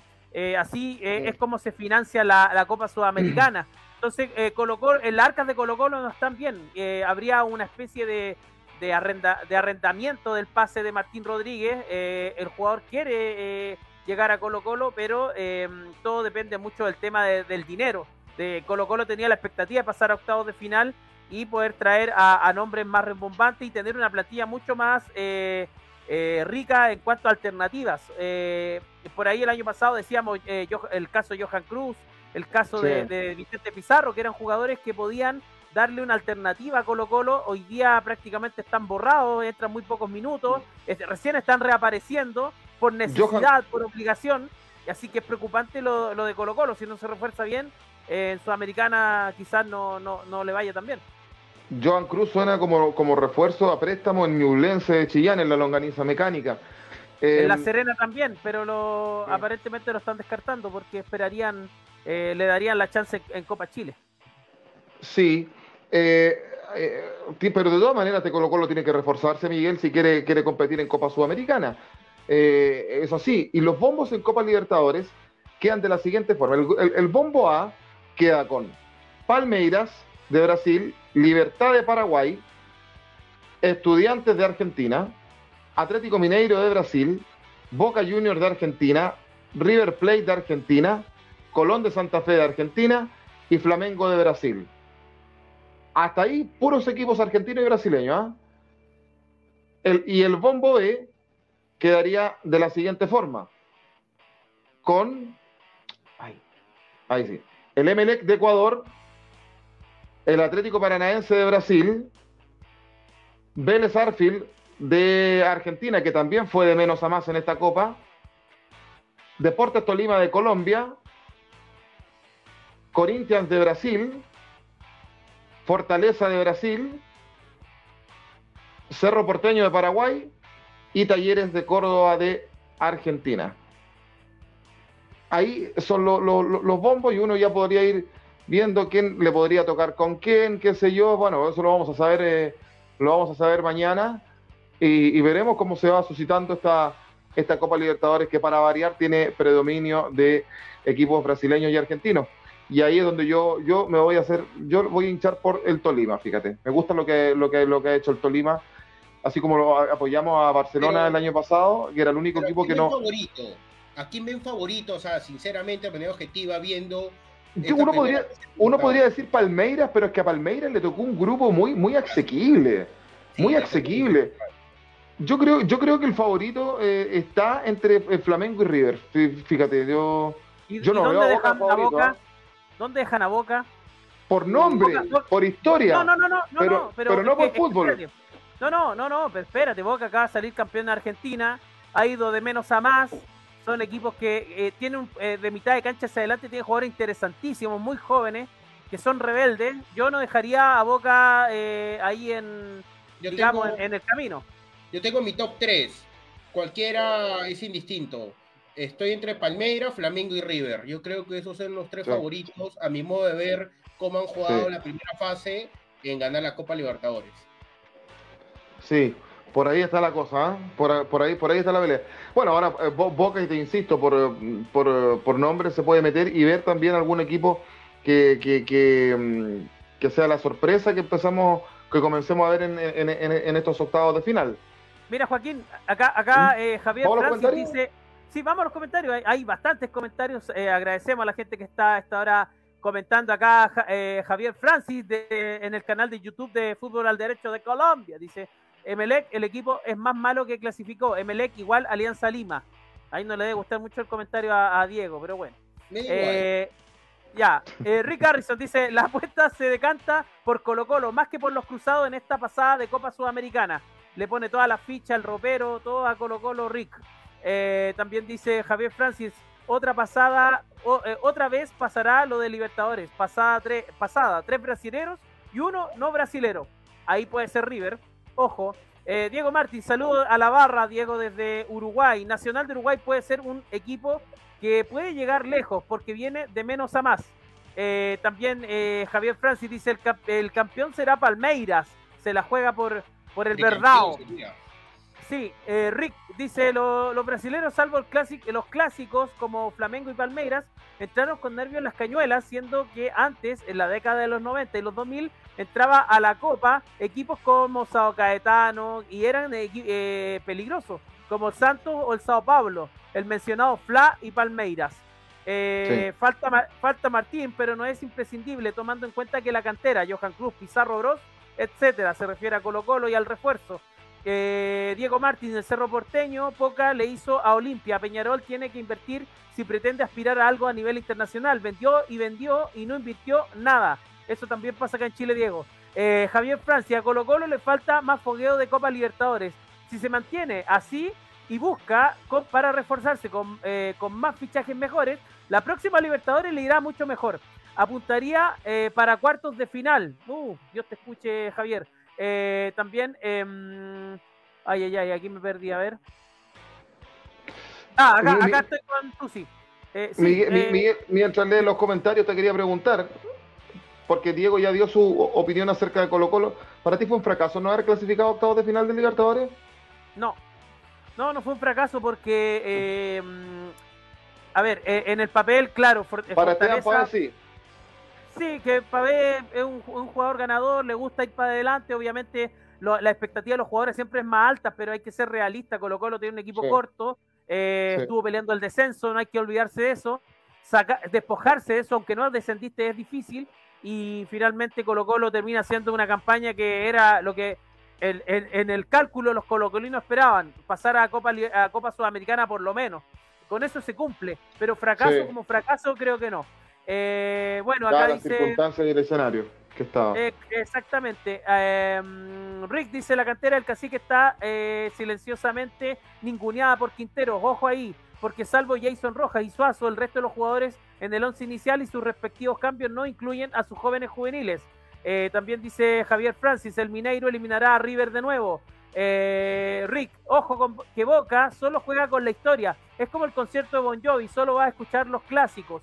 Así eh, Sí. es como se financia la, la Copa Sudamericana. Entonces, eh, Colo Colo, las arcas de Colo Colo no están bien. Eh, habría una especie de, de, arrenda, de arrendamiento del pase de Martín Rodríguez. Eh, el jugador quiere llegar a Colo Colo, pero todo depende mucho del tema de- del dinero. De Colo Colo tenía la expectativa de pasar a octavos de final y poder traer a, nombres más rebombantes y tener una plantilla mucho más rica en cuanto a alternativas. Por ahí el año pasado decíamos Joh- el caso de Johan Cruz, el caso Sí. de, de Vicente Pizarro, que eran jugadores que podían darle una alternativa a Colo Colo. Hoy día prácticamente están borrados, entran muy pocos minutos, recién están reapareciendo por necesidad, por obligación. y Así que es preocupante lo, lo de Colo Colo, si no se refuerza bien, eh, en Sudamericana quizás no, no, no le vaya tan bien. Joan Cruz suena como, como refuerzo a préstamo en Ñublense de Chillán, en la longaniza mecánica. Eh, En La Serena también, pero lo, Sí. aparentemente lo están descartando porque esperarían, eh, le darían la chance en, Copa Chile. Sí, eh, eh, pero de todas maneras, te Colo Colo tiene que reforzarse, Miguel, si quiere, quiere competir en Copa Sudamericana. Eh, es así. Y los bombos en Copa Libertadores quedan de la siguiente forma. El, el- el bombo A queda con Palmeiras de Brasil, Libertad de Paraguay, Estudiantes de Argentina, Atlético Mineiro de Brasil, Boca Juniors de Argentina, River Plate de Argentina, Colón de Santa Fe de Argentina y Flamengo de Brasil. Hasta ahí, puros equipos argentinos y brasileños. ¿ah? Y el bombo B quedaría de la siguiente forma: con. Ay, ahí sí. El Emelec de Ecuador, el Atlético Paranaense de Brasil, Vélez Arfield de Argentina, que también fue de menos a más en esta copa, Deportes Tolima de Colombia, Corinthians de Brasil, Fortaleza de Brasil, Cerro Porteño de Paraguay y Talleres de Córdoba de Argentina. Ahí son lo- lo- lo- los bombos y uno ya podría ir viendo quién le podría tocar con quién, qué sé yo. Bueno, eso lo vamos a saber, eh, lo vamos a saber mañana y, veremos cómo se va suscitando esta Copa Libertadores que para variar tiene predominio de equipos brasileños y argentinos. Y ahí es donde yo, yo me voy a hacer, yo voy a hinchar por el Tolima, fíjate. Me gusta lo que, lo que, lo que ha hecho el Tolima, así como lo a- apoyamos a Barcelona Pero- el año pasado, que era el único ¿a equipo quién que no. favorito? ¿A quién ven favorito? O sea, sinceramente, de manera objetiva, viendo. Yo- uno podría, uno de podría decir Palmeiras, pero es que a Palmeiras le tocó un grupo muy, muy asequible. Sí, muy asequible. Yo creo, yo creo que el favorito eh, está entre eh, Flamengo y River. Fí- Fíjate, yo ¿Y, Yo y no veo dónde a Boca dejan a favorito, Boca? ¿Dónde dejan a Boca? por nombre, Boca- Boca- por historia. No, no, no, no, no, Pero- no, pero no por que- fútbol. espérate. No, no, no, no, pero espérate, Boca acaba de salir campeón de Argentina, ha ido de menos a más, son equipos que eh, tienen un- eh, de mitad de cancha hacia adelante, tienen jugadores interesantísimos, muy jóvenes, que son rebeldes. Yo no dejaría a Boca eh, ahí en, Yo digamos, tengo, en, en el camino. yo tengo mi top 3. Cualquiera es indistinto. Estoy entre Palmeiras, Flamengo y River. Yo creo que esos son los tres Sí. favoritos, a mi modo de ver, cómo han jugado Sí. la primera fase en ganar la Copa Libertadores. Sí, por ahí está la cosa, ¿ah? por, ahí, por ahí está la pelea. Bueno, ahora eh, Bo- Boca, y te insisto, por, eh, por, eh, por nombre se puede meter y ver también algún equipo que, que, que, mm, que sea la sorpresa que empezamos, que comencemos a ver en, en- en- en estos octavos de final. Mira, Joaquín, acá, acá eh, Javier ¿Vamos a los Francis dice. Sí, vamos a los comentarios. Hay, hay bastantes comentarios. eh, agradecemos a la gente que está a esta hora comentando acá eh, Javier Francis en el canal de YouTube de Fútbol al Derecho de Colombia. Dice, Emelec, el equipo es más malo que clasificó. Emelec igual Alianza Lima. Ahí no le debe gustar mucho el comentario a, Diego, pero bueno. Eh, ya, Rick Harrison dice, la apuesta se decanta por Colo Colo, más que por los cruzados en esta pasada de Copa Sudamericana. Le pone toda la ficha, el ropero, todo a Colo Colo Rick. Eh, también dice Javier Francis, otra pasada, otra vez pasará lo de Libertadores. Pasada, pasada tres brasileros y uno no brasilero. Ahí puede ser River. Ojo. Eh, Diego Martín, saludo a la barra, Diego, desde Uruguay. Nacional de Uruguay puede ser un equipo que puede llegar lejos porque viene de menos a más. Eh, también eh, Javier Francis dice, el, campeón será Palmeiras. Se la juega por, por el Verdao. Sí, Rick dice, los brasileños, salvo el los clásicos como Flamengo y Palmeiras, entraron con nervios en las cañuelas, siendo que antes, en la década de los 90 y los 2000, entraba a la Copa equipos como Sao Caetano y eran eh, peligrosos, como el Santos o el Sao Paulo, el mencionado Fla y Palmeiras. Eh, falta, falta Martín, pero no es imprescindible, tomando en cuenta que la cantera, Johan Cruz, Pizarro Bros, etcétera, se refiere a Colo Colo y al refuerzo. Diego Martín del Cerro Porteño, poca le hizo a Olimpia. Peñarol tiene que invertir si pretende aspirar a algo a nivel internacional. Vendió y vendió y no invirtió nada. Eso también pasa acá en Chile, Diego. Eh, Javier Francia, a Colo Colo le falta más fogueo de Copa Libertadores. Si se mantiene así y busca para reforzarse eh, con, más fichajes mejores, la próxima Libertadores le irá mucho mejor. Apuntaría eh, para cuartos de final. Uh, Dios te escuche, Javier. También, em, ay, ay, ay, aquí me perdí, a ver. Ah, acá, estoy con Tusi. Sí, Miguel, mientras lee los comentarios, te quería preguntar, porque Diego ya dio su opinión acerca de Colo Colo. ¿Para ti fue un fracaso no haber clasificado octavos de final de Libertadores? No, no, no fue un fracaso porque, eh, a ver, eh, en el papel, claro, para Fortaleza, sí. Sí, que Pavé es un, jugador ganador, le gusta ir para adelante, obviamente la expectativa de los jugadores siempre es más alta, pero hay que ser realista, Colo Colo tiene un equipo corto, eh, estuvo peleando el descenso, no hay que olvidarse de eso, despojarse de eso, aunque no descendiste es difícil, y finalmente Colo Colo termina siendo una campaña que era lo que en, el cálculo los colocolinos esperaban, pasar a Copa, a Copa Sudamericana por lo menos. Con eso se cumple, pero fracaso como fracaso creo que no. Eh, bueno, acá dice... circunstancias y el escenario que estaba. Eh, exactamente. Em, Rick dice, la cantera del cacique está eh, silenciosamente ninguneada por Quinteros. Ojo ahí, porque salvo Jason Rojas y Suazo, el resto de los jugadores en el once inicial y sus respectivos cambios no incluyen a sus jóvenes juveniles. Eh, también dice Javier Francis, el Mineiro eliminará a River de nuevo. Eh, Rick, ojo con que Boca solo juega con la historia. Es como el concierto de Bon Jovi, solo va a escuchar los clásicos.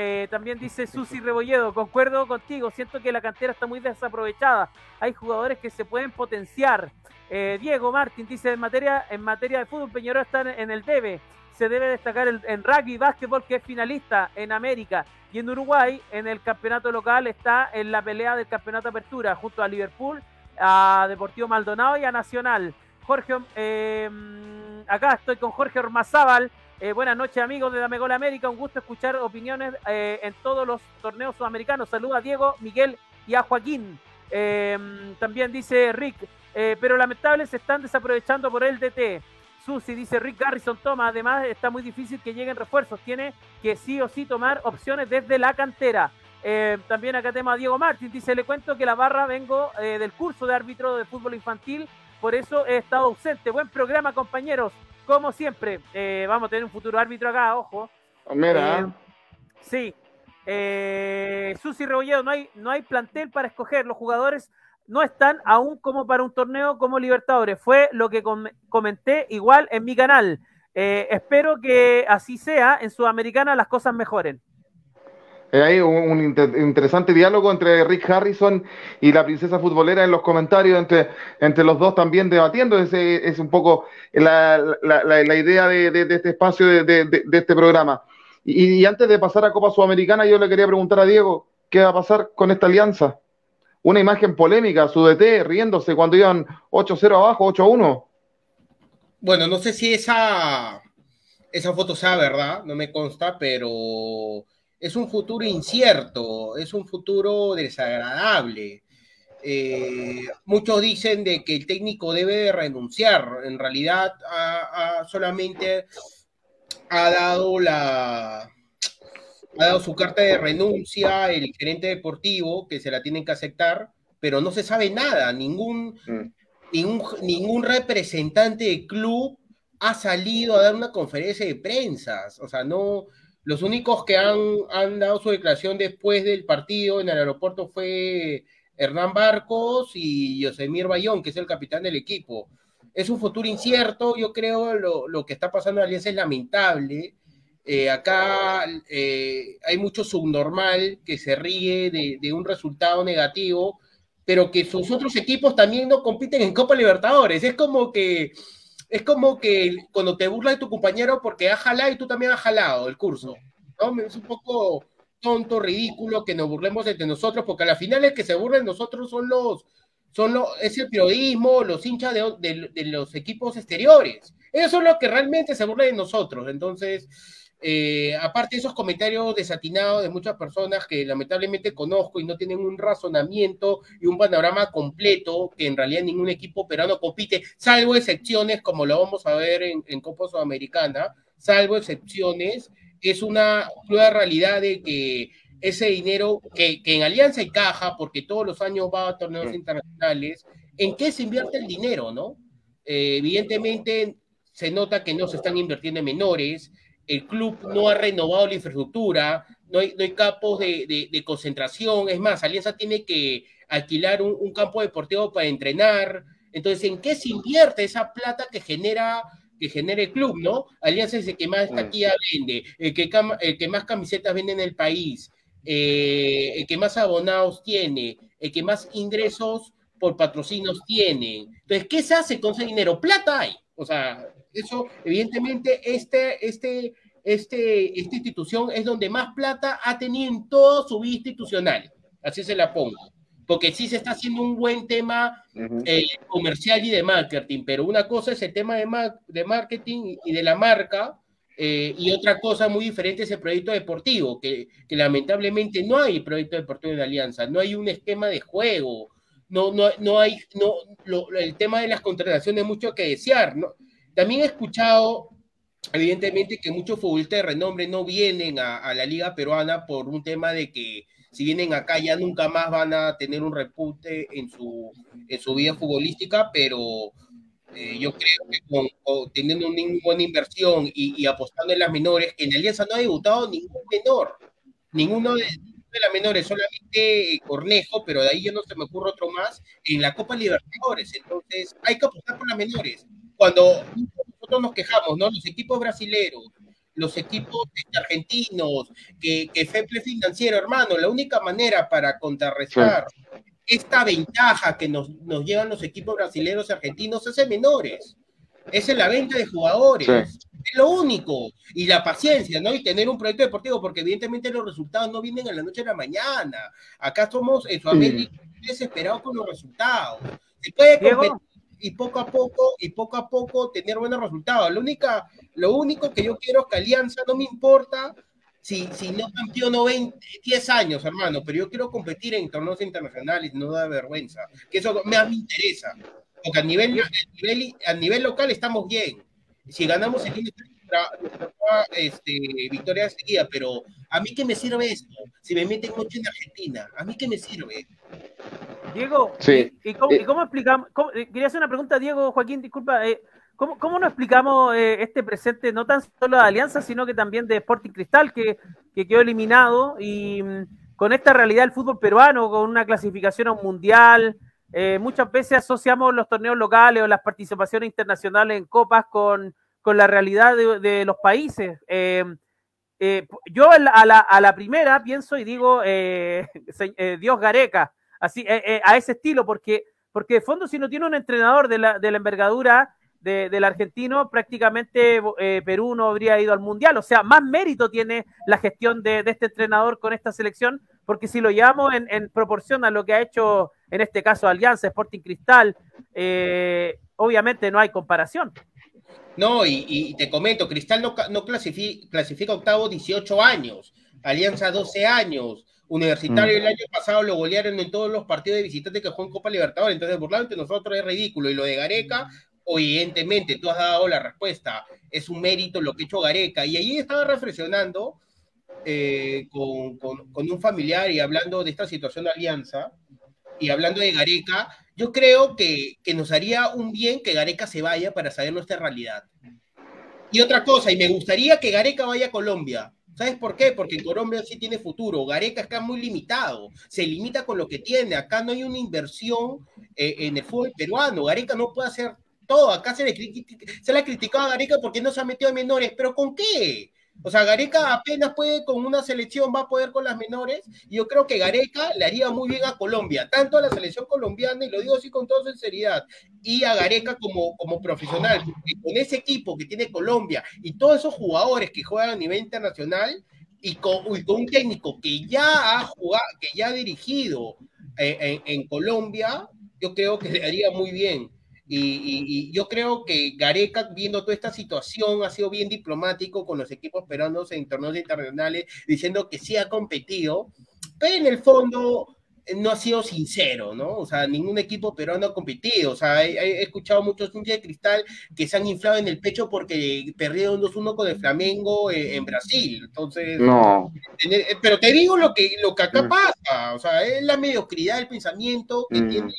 Eh, también dice Susi Rebolledo, concuerdo contigo, siento que la cantera está muy desaprovechada. Hay jugadores que se pueden potenciar. Diego Martín dice, en materia, en materia de fútbol, Peñarol está en el debe se debe destacar el, en rugby y básquetbol, que es finalista en América. Y en Uruguay, en el campeonato local, está en la pelea del campeonato apertura, junto a Liverpool, a Deportivo Maldonado y a Nacional. Jorge, eh, acá estoy con Jorge Ormazábal. Eh, buenas noches, amigos de Dame Gol América. Un gusto escuchar opiniones eh, en todos los torneos sudamericanos. Saluda a Diego, Miguel y a Joaquín. también dice Rick, pero lamentable se están desaprovechando por el DT. Susi dice Rick Garrison toma, además está muy difícil que lleguen refuerzos, tiene que sí o sí tomar opciones desde la cantera. Eh, también acá tenemos a Diego Martín, dice, le cuento que la barra vengo eh, del curso de árbitro de fútbol infantil, por eso he estado ausente. Buen programa, compañeros, como siempre. Eh, vamos a tener un futuro árbitro acá, ojo. Mira. sí. Susi Rebolledo, no hay, no hay plantel para escoger. Los jugadores no están aún como para un torneo como Libertadores. Fue lo que comenté igual en mi canal. Eh, espero que así sea. En Sudamericana las cosas mejoren. Hay un, interesante diálogo entre Rick Harrison y la princesa futbolera en los comentarios, entre, entre los dos también debatiendo. Ese es un poco la, idea de, este espacio, de, este programa. y antes de pasar a Copa Sudamericana, yo le quería preguntar a Diego, ¿qué va a pasar con esta alianza? una imagen polémica, su DT riéndose cuando iban 8-0 abajo, 8-1. Bueno, no sé si esa, esa foto sea verdad, no me consta, pero es un futuro incierto, es un futuro desagradable. Eh, muchos dicen de que el técnico debe de renunciar. En realidad, solamente ha dado la ha dado su carta de renuncia el gerente deportivo, que se la tienen que aceptar, pero no se sabe nada. Ningún, mm. ningún, ningún representante de club ha salido a dar una conferencia de prensa. O sea, no, los únicos que han, han dado su declaración después del partido en el aeropuerto fue Hernán Barcos y Yosemir Bayón, que es el capitán del equipo. Es un futuro incierto, yo creo lo, lo que está pasando en Alianza es lamentable. Eh, acá eh, hay mucho subnormal que se ríe de, de, un resultado negativo, pero que sus otros equipos también no compiten en Copa Libertadores. Es como que es como que cuando te burlas de tu compañero porque ha jalado y tú también has jalado el curso. ¿no? Es un poco tonto, ridículo que nos burlemos entre nosotros, porque a la final el que se burlen nosotros son los, son los, es el periodismo, los hinchas de, de, los equipos exteriores. Ellos son los que realmente se burlan de nosotros. Entonces, eh, aparte de esos comentarios desatinados de muchas personas que lamentablemente conozco y no tienen un razonamiento y un panorama completo, que en realidad ningún equipo peruano compite, salvo excepciones, como lo vamos a ver en, en Copa Sudamericana, salvo excepciones, es una nueva realidad de que ese dinero que, en Alianza y Caja, porque todos los años va a torneos internacionales, ¿en qué se invierte el dinero, no? Eh, evidentemente se nota que no se están invirtiendo en menores, el club no ha renovado la infraestructura, no hay, no hay campos de, de, concentración, es más, Alianza tiene que alquilar un, un, campo deportivo para entrenar, entonces, ¿en qué se invierte esa plata que genera que genera el club, ¿no? Alianza es el que más taquilla vende, el que, el que más camisetas vende en el país, eh, el que más abonados tiene, el que más ingresos por patrocinios tiene. Entonces, ¿qué se hace con ese dinero? Plata hay. O sea, eso, evidentemente, este, este, este, esta institución es donde más plata ha tenido en toda su vida institucional. Así se la pongo. Porque sí se está haciendo un buen tema eh, comercial y de marketing, pero una cosa es el tema de, de marketing y de la marca, eh, y otra cosa muy diferente es el proyecto deportivo, que, que, lamentablemente no hay proyecto deportivo de Alianza, no hay un esquema de juego, no, no, no hay, no, el tema de las contrataciones mucho que desear. ¿no? También he escuchado, evidentemente, que muchos futbolistas de renombre no vienen a, a, la liga peruana por un tema de que si vienen acá ya nunca más van a tener un repute en su, en su vida futbolística, pero eh, yo creo que con, teniendo una buena inversión y, y, apostando en las menores, en Alianza no ha debutado ningún menor, ninguno de, de las menores, solamente Cornejo, pero de ahí ya no se me ocurre otro más, en la Copa Libertadores. Entonces, hay que apostar por las menores. Cuando nosotros nos quejamos, ¿no? Los equipos brasileños, los equipos argentinos, que, que FEPLE financiero, hermano, la única manera para contrarrestar esta ventaja que nos, nos llevan los equipos brasileños y argentinos es en menores. Es en la venta de jugadores. Sí. Es lo único. Y la paciencia, ¿no? Y tener un proyecto deportivo, porque evidentemente los resultados no vienen a la noche a la mañana. Acá somos en Sudamérica sí. desesperados con los resultados. Se puede competir y poco a poco, y poco a poco tener buenos resultados. Lo, única, lo único que yo quiero es que Alianza no me importa si, si no campeono 20, 10 años, hermano, pero yo quiero competir en torneos internacionales, no da vergüenza, que eso me, me interesa, porque a nivel, a nivel, a nivel local estamos bien, si ganamos nuestra este, victoria seguida, pero a mí qué me sirve esto, si me meten mucho en Argentina, a mí qué me sirve. Diego, sí. ¿y, y, cómo, ¿y, cómo, explicamos? Cómo, eh, quería hacer una pregunta, Diego, Joaquín, disculpa, eh, ¿Cómo, ¿Cómo, nos explicamos eh, este presente, no tan solo de Alianza, sino que también de Sporting Cristal, que, que quedó eliminado, y mm, con esta realidad del fútbol peruano, con una clasificación a un mundial, eh, muchas veces asociamos los torneos locales o las participaciones internacionales en copas con, con la realidad de, los países. Eh, yo a la, a la, primera pienso y digo *laughs* Dios Gareca, así, a ese estilo, porque, porque de fondo si no tiene un entrenador de la, de la envergadura de, del argentino, prácticamente eh, Perú no habría ido al Mundial. O sea, más mérito tiene la gestión de, este entrenador con esta selección, porque si lo llevamos en, proporción a lo que ha hecho en este caso Alianza, Sporting Cristal, eh, obviamente no hay comparación. No, y, y, te comento, Cristal no, no clasifica, clasifica octavo 18 años. Alianza 12 años. Universitario mm. el año pasado lo golearon en todos los partidos de visitantes que jugó en Copa Libertadores. Entonces, burlado entre nosotros es ridículo. Y lo de Gareca, evidentemente, tú has dado la respuesta. Es un mérito lo que ha hecho Gareca. Y ahí estaba reflexionando eh, con, con, un familiar y hablando de esta situación de Alianza y hablando de Gareca. Yo creo que, que nos haría un bien que Gareca se vaya para saber nuestra realidad. Y otra cosa, y me gustaría que Gareca vaya a Colombia ¿Sabes por qué? Porque en Colombia sí tiene futuro. Gareca está muy limitado. Se limita con lo que tiene. Acá no hay una inversión eh, en el fútbol peruano. Gareca no puede hacer todo. Acá se le, se le ha criticado a Gareca porque no se ha metido a menores. ¿Pero con qué? O sea, Gareca apenas puede con una selección, va a poder con las menores. Y yo creo que Gareca le haría muy bien a Colombia, tanto a la selección colombiana, y lo digo así con toda sinceridad, y a Gareca como, como profesional. con ese equipo que tiene Colombia y todos esos jugadores que juegan a nivel internacional, y con, un técnico que ya ha jugado, que ya ha dirigido eh, en, en Colombia, yo creo que le haría muy bien. Y, yo creo que Gareca, viendo toda esta situación, ha sido bien diplomático con los equipos peruanos en torneos internacionales, diciendo que sí ha competido, pero en el fondo eh, no ha sido sincero, ¿no? O sea, ningún equipo peruano ha competido. O sea, he, escuchado muchos hinchas de cristal que se han inflado en el pecho porque perdieron 2-1 con el Flamengo eh, en, Brasil. Entonces, no. Eh, pero te digo lo que, lo que acá mm. pasa. O sea, es la mediocridad del pensamiento que mm. tiene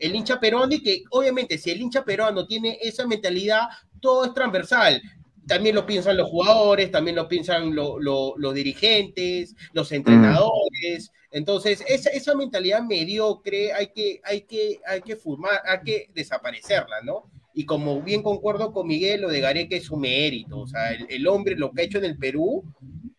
el hincha peruano y que obviamente si el hincha peruano tiene esa mentalidad, todo es transversal. También lo piensan los jugadores, también lo piensan los dirigentes, los entrenadores. Entonces, esa, esa mentalidad mediocre hay que, hay, que, hay que formar, hay que desaparecerla, ¿no? Y como bien concuerdo con Miguel, lo de Gareca es un mérito. O sea, el, el hombre, lo que ha hecho en el Perú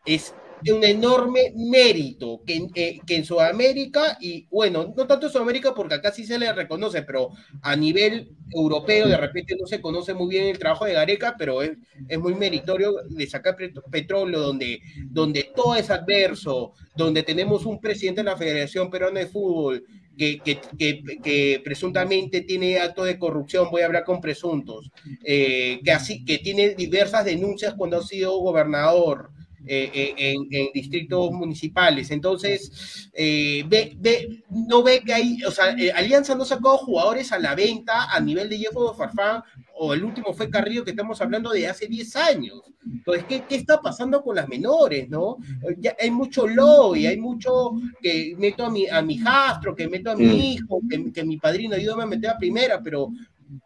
es de un enorme mérito que, eh, que, en Sudamérica, y bueno, no tanto en Sudamérica porque acá sí se le reconoce, pero a nivel europeo de repente no se conoce muy bien el trabajo de Gareca, pero es, es muy meritorio de sacar petróleo donde, donde todo es adverso, donde tenemos un presidente de la Federación Peruana de Fútbol que, que, que, presuntamente tiene actos de corrupción, voy a hablar con presuntos, eh, que, así, que tiene diversas denuncias cuando ha sido gobernador, eh, eh, en, distritos municipales. Entonces, eh, ve, no ve que hay, o sea, Alianza no sacó jugadores a la venta a nivel de Jeff Farfán, o el último fue Carrillo, que estamos hablando de hace 10 años. Entonces, ¿qué, ¿qué, está pasando con las menores, no? Ya hay mucho lobby, hay mucho que meto a mi, a mi jastro, que meto a mi hijo, que, que mi padrino ayúdame a meter a primera, pero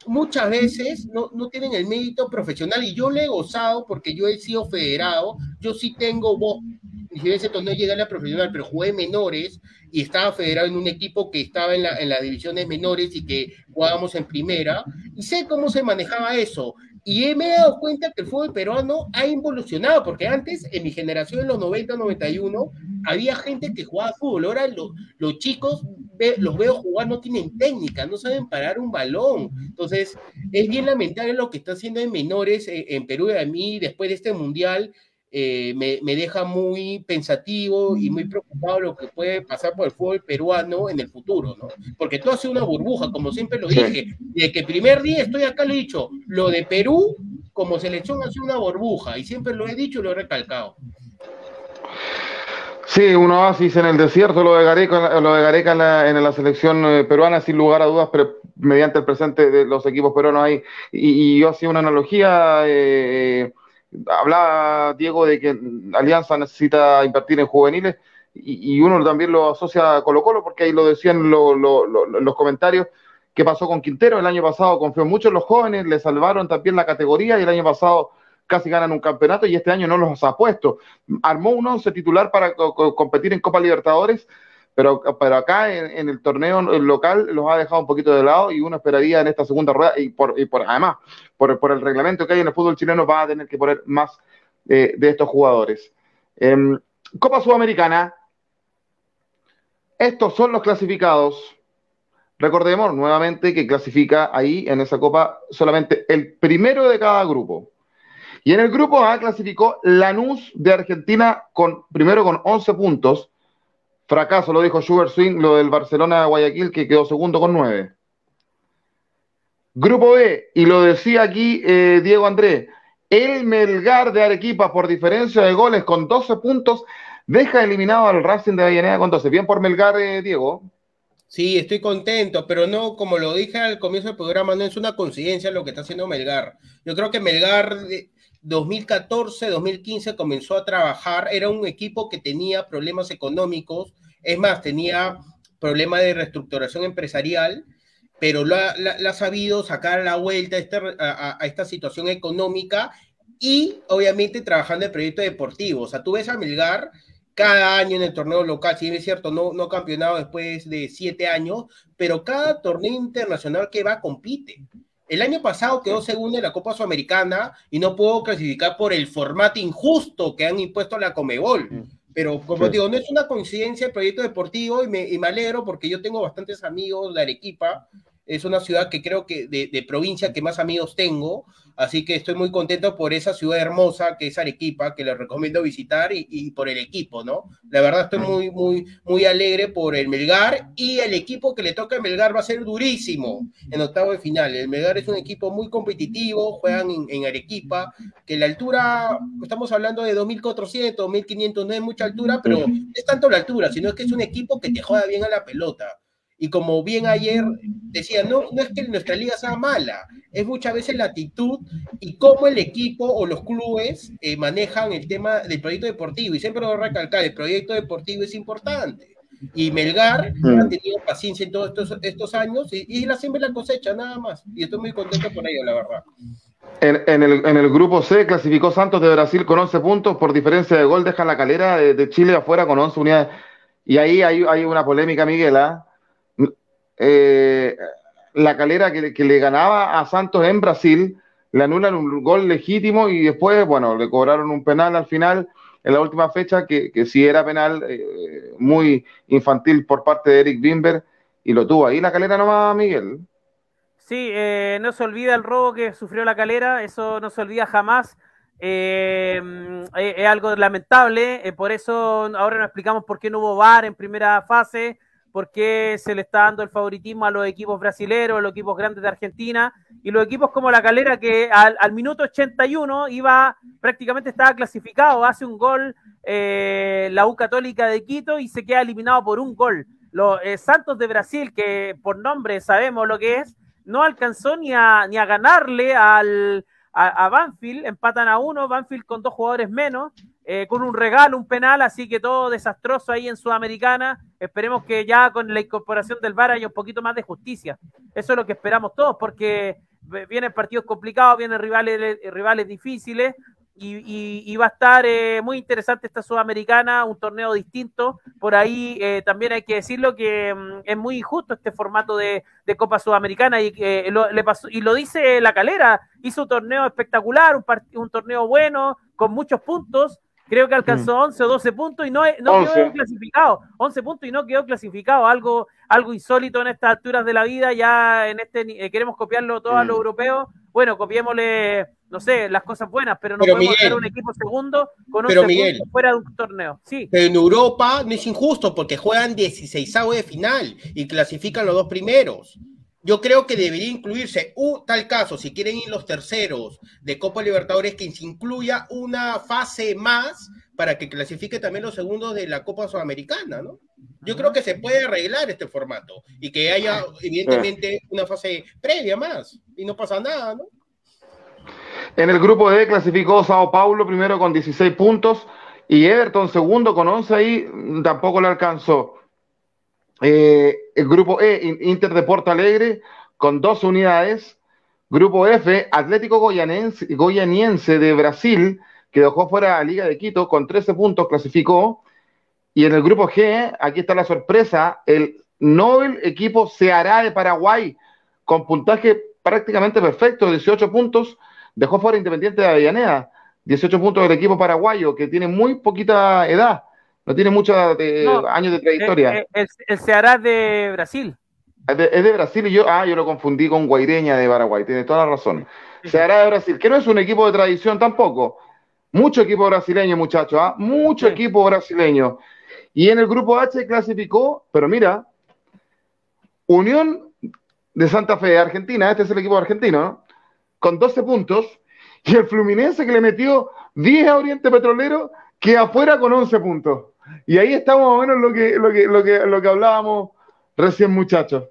muchas veces no, no, tienen el mérito profesional y yo le he gozado porque yo he sido federado, yo sí tengo voz, si ese torneo llegué a la profesional, pero jugué menores y estaba federado en un equipo que estaba en, la, en las divisiones menores y que jugábamos en primera, y sé cómo se manejaba eso. Y me he dado cuenta que el fútbol peruano ha evolucionado, porque antes, en mi generación, en los 90, 91, había gente que jugaba fútbol. Ahora los chicos los veo jugar, no tienen técnica, no saben parar un balón. Entonces, es bien lamentable lo que está haciendo en menores eh, en Perú y a mí, después de este mundial, eh, me, me, deja muy pensativo y muy preocupado lo que puede pasar por el fútbol peruano en el futuro, ¿no? Porque todo ha sido una burbuja, como siempre lo dije. Desde que el primer día estoy acá, lo he dicho, lo de Perú como selección ha sido una burbuja, y siempre lo he dicho y lo he recalcado. Sí, un oasis en el desierto, lo de Gareca, lo de Gareca en, la, en la selección eh, peruana, sin lugar a dudas, pero mediante el presente de los equipos peruanos ahí. Y, yo hacía una analogía, eh, hablaba Diego de que Alianza necesita invertir en juveniles y, uno también lo asocia a Colo Colo, porque ahí lo decían los comentarios. ¿Qué pasó con Quintero? El año pasado confió mucho en los jóvenes, le salvaron también la categoría y el año pasado casi ganan un campeonato y este año no los ha puesto. Armó un once titular para competir en Copa Libertadores, pero, pero acá en, el torneo local los ha dejado un poquito de lado y uno esperaría en esta segunda rueda y por, y por además por, por, el reglamento que hay en el fútbol chileno va a tener que poner más eh, de estos jugadores. Em, Copa Sudamericana, estos son los clasificados. Recordemos nuevamente que clasifica ahí en esa copa solamente el primero de cada grupo. Y en el grupo A clasificó Lanús de Argentina con primero con 11 puntos. Fracaso, lo dijo Sugar Swing, lo del Barcelona Guayaquil, que quedó segundo con 9. Grupo B, y lo decía aquí eh, Diego Andrés, el Melgar de Arequipa por diferencia de goles con 12 puntos deja eliminado al Racing de Avellaneda con 12. Bien por Melgar, eh, Diego. Sí, estoy contento, pero no, como lo dije al comienzo del programa, no es una coincidencia lo que está haciendo Melgar. Yo creo que Melgar 2014, 2015 comenzó a trabajar, era un equipo que tenía problemas económicos, es más, tenía problemas de reestructuración empresarial, pero lo ha, sabido sacar la vuelta este, a, esta situación económica y obviamente trabajando en proyectos deportivos. O sea, tú ves a Melgar cada año en el torneo local, si bien es cierto, no, no campeonado después de siete años, pero cada torneo internacional que va compite. El año pasado quedó segundo en la Copa Sudamericana y no puedo clasificar por el formato injusto que han impuesto a la Comebol. Pero como digo, no es una coincidencia el proyecto deportivo y me, y me, alegro porque yo tengo bastantes amigos de Arequipa. Es una ciudad que creo que de, de provincia que más amigos tengo. Así que estoy muy contento por esa ciudad hermosa que es Arequipa, que les recomiendo visitar y, por el equipo, ¿no? La verdad estoy muy, muy, muy alegre por el Melgar y el equipo que le toca a Melgar va a ser durísimo en octavo de final. El Melgar es un equipo muy competitivo, juegan en, Arequipa, que la altura, estamos hablando de 2.400, 2.500, no es mucha altura, pero no es tanto la altura, sino es que es un equipo que te juega bien a la pelota. Y como bien ayer decía, no, no es que nuestra liga sea mala, es muchas veces la actitud y cómo el equipo o los clubes eh, manejan el tema del proyecto deportivo. Y siempre lo recalcar, el proyecto deportivo es importante. Y Melgar mm. ha tenido paciencia en todos estos, estos años y, y, la siempre la cosecha, nada más. Y estoy muy contento por ello, la verdad. En, el, en, el, grupo C clasificó Santos de Brasil con 11 puntos por diferencia de gol, deja la calera de, Chile afuera con 11 unidades. Y ahí hay, hay una polémica, Miguel, ¿ah? eh, la calera que, le ganaba a Santos en Brasil, le anulan un gol legítimo y después, bueno, le cobraron un penal al final, en la última fecha, que, que sí era penal eh, muy infantil por parte de Eric Bimber y lo tuvo ahí la calera nomás, Miguel. Sí, eh, no se olvida el robo que sufrió la calera, eso no se olvida jamás. Eh, es algo lamentable, por eso ahora nos explicamos por qué no hubo VAR en primera fase, por qué se le está dando el favoritismo a los equipos brasileños, a los equipos grandes de Argentina, y los equipos como la Calera, que al, minuto 81 iba, prácticamente estaba clasificado, hace un gol eh, la U Católica de Quito y se queda eliminado por un gol. Los eh, Santos de Brasil, que por nombre sabemos lo que es, no alcanzó ni a, ni a ganarle al, a Banfield, empatan a uno, Banfield con dos jugadores menos, eh, con un regalo, un penal, así que todo desastroso ahí en Sudamericana. Esperemos que ya con la incorporación del VAR haya un poquito más de justicia. Eso es lo que esperamos todos, porque vienen partidos complicados, vienen rivales, rivales difíciles, y, va a estar eh, muy interesante esta Sudamericana, un torneo distinto. Por ahí eh, también hay que decirlo que mm, es muy injusto este formato de, Copa Sudamericana y, lo, le pasó, y lo dice la calera, hizo un torneo espectacular, un torneo bueno, con muchos puntos, Creo que alcanzó 11 mm. o 12 puntos y no, no quedó clasificado. 11 puntos y no quedó clasificado. Algo, algo insólito en estas alturas de la vida. Ya en este eh, queremos copiarlo todo a los mm. europeos. Bueno, copiémosle, no sé, las cosas buenas, pero no podemos tener un equipo segundo con 11 puntos fuera de un torneo. Sí. Pero en Europa no es injusto porque juegan 16 de final y clasifican los dos primeros. Yo creo que debería incluirse, un tal caso, si quieren ir los terceros de Copa Libertadores, que se incluya una fase más para que clasifique también los segundos de la Copa Sudamericana, ¿no? Yo creo que se puede arreglar este formato y que haya, evidentemente, una fase previa más y no pasa nada, ¿no? En el grupo D clasificó Sao Paulo primero con 16 puntos y Everton segundo con 11 ahí tampoco le alcanzó. Eh, el grupo E, Inter de Porto Alegre, con dos unidades. Grupo F, Atlético Goianiense de Brasil, que dejó fuera a Liga de Quito, con 13 puntos clasificó. Y en el grupo G, aquí está la sorpresa, el Nobel equipo Ceará de Paraguay, con puntaje prácticamente perfecto, 18 puntos, dejó fuera Independiente de Avellaneda, 18 puntos del equipo paraguayo, que tiene muy poquita edad no tiene muchos años de trayectoria. Eh, eh, el, Ceará de Brasil. Es de, Brasil y yo, ah, yo lo confundí con Guaireña de Paraguay, tiene toda la razón. Ceará de Brasil, que no es un equipo de tradición tampoco. Mucho equipo brasileño, muchachos, ¿ah? mucho equipo brasileño. Y en el grupo H clasificó, pero mira, Unión de Santa Fe Argentina, este es el equipo argentino, ¿no? con 12 puntos, y el Fluminense que le metió 10 a Oriente Petrolero, que afuera con 11 puntos. Y ahí estamos más o menos lo que, lo que, lo que, lo que hablábamos recién, muchachos.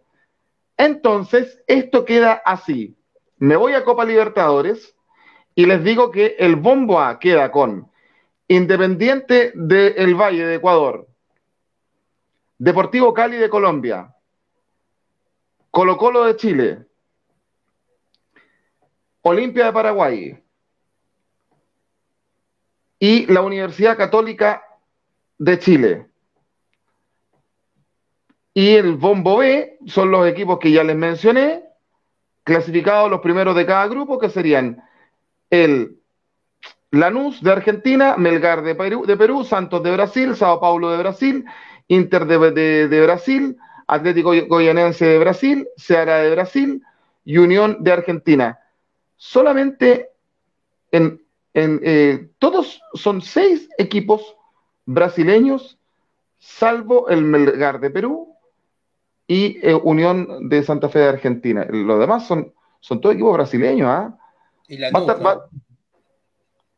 Entonces, esto queda así. Me voy a Copa Libertadores y les digo que el bombo A queda con Independiente del Valle de Ecuador, Deportivo Cali de Colombia, Colo Colo de Chile, Olimpia de Paraguay y la Universidad Católica de Chile. Y el Bombo B son los equipos que ya les mencioné, clasificados los primeros de cada grupo, que serían el Lanús de Argentina, Melgar de Perú, de Perú, Santos de Brasil, Sao Paulo de Brasil, Inter de, Brasil, Atlético Goyanense de Brasil, Ceará de Brasil y Unión de Argentina. Solamente en, eh, todos son seis equipos brasileños, salvo el Melgar de Perú y eh, Unión de Santa Fe de Argentina. Los demás son, son todos equipos brasileños. ¿ah? Y la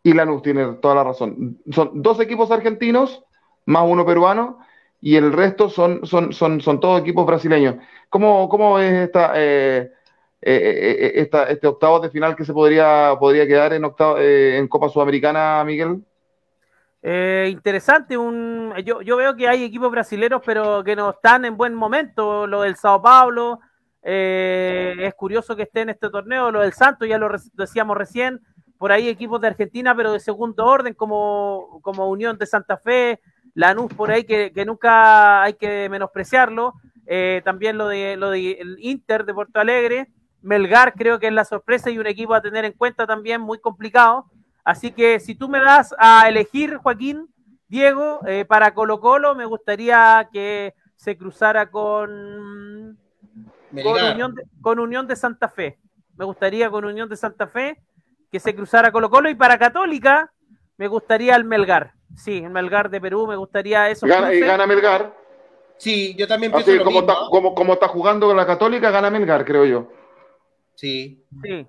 y Lanús tiene toda la razón. Son dos equipos argentinos, más uno peruano, y el resto son, son, son, son todos equipos brasileños. ¿Cómo, cómo ves esta, eh, eh, eh, este octavo de final que se podría, podría quedar en, octavo, en Copa Sudamericana, Miguel? Interesante, un, yo, yo, veo que hay equipos brasileños, pero que no están en buen momento. Lo del Sao Paulo, es curioso que esté en este torneo. Lo del Santos, ya lo decíamos recién por ahí equipos de Argentina, pero de segundo orden, como, Unión de Santa Fe, Lanús por ahí, que, nunca hay que menospreciarlo. Eh, también lo de lo de el Inter de Porto Alegre, Melgar creo que es la sorpresa y un equipo a tener en cuenta también muy complicado. Así que si tú me das a elegir, Joaquín, Diego, eh, para Colo Colo, me gustaría que se cruzara con, con Unión, con Unión de Santa Fe. Me gustaría con Unión de Santa Fe que se cruzara Colo Colo y para Católica me gustaría el Melgar. Sí, el Melgar de Perú, me gustaría eso. Gana, y gana Melgar. Sí, yo también pienso lo como, Está, como, está jugando con la Católica, gana Melgar, creo yo. Sí. Sí.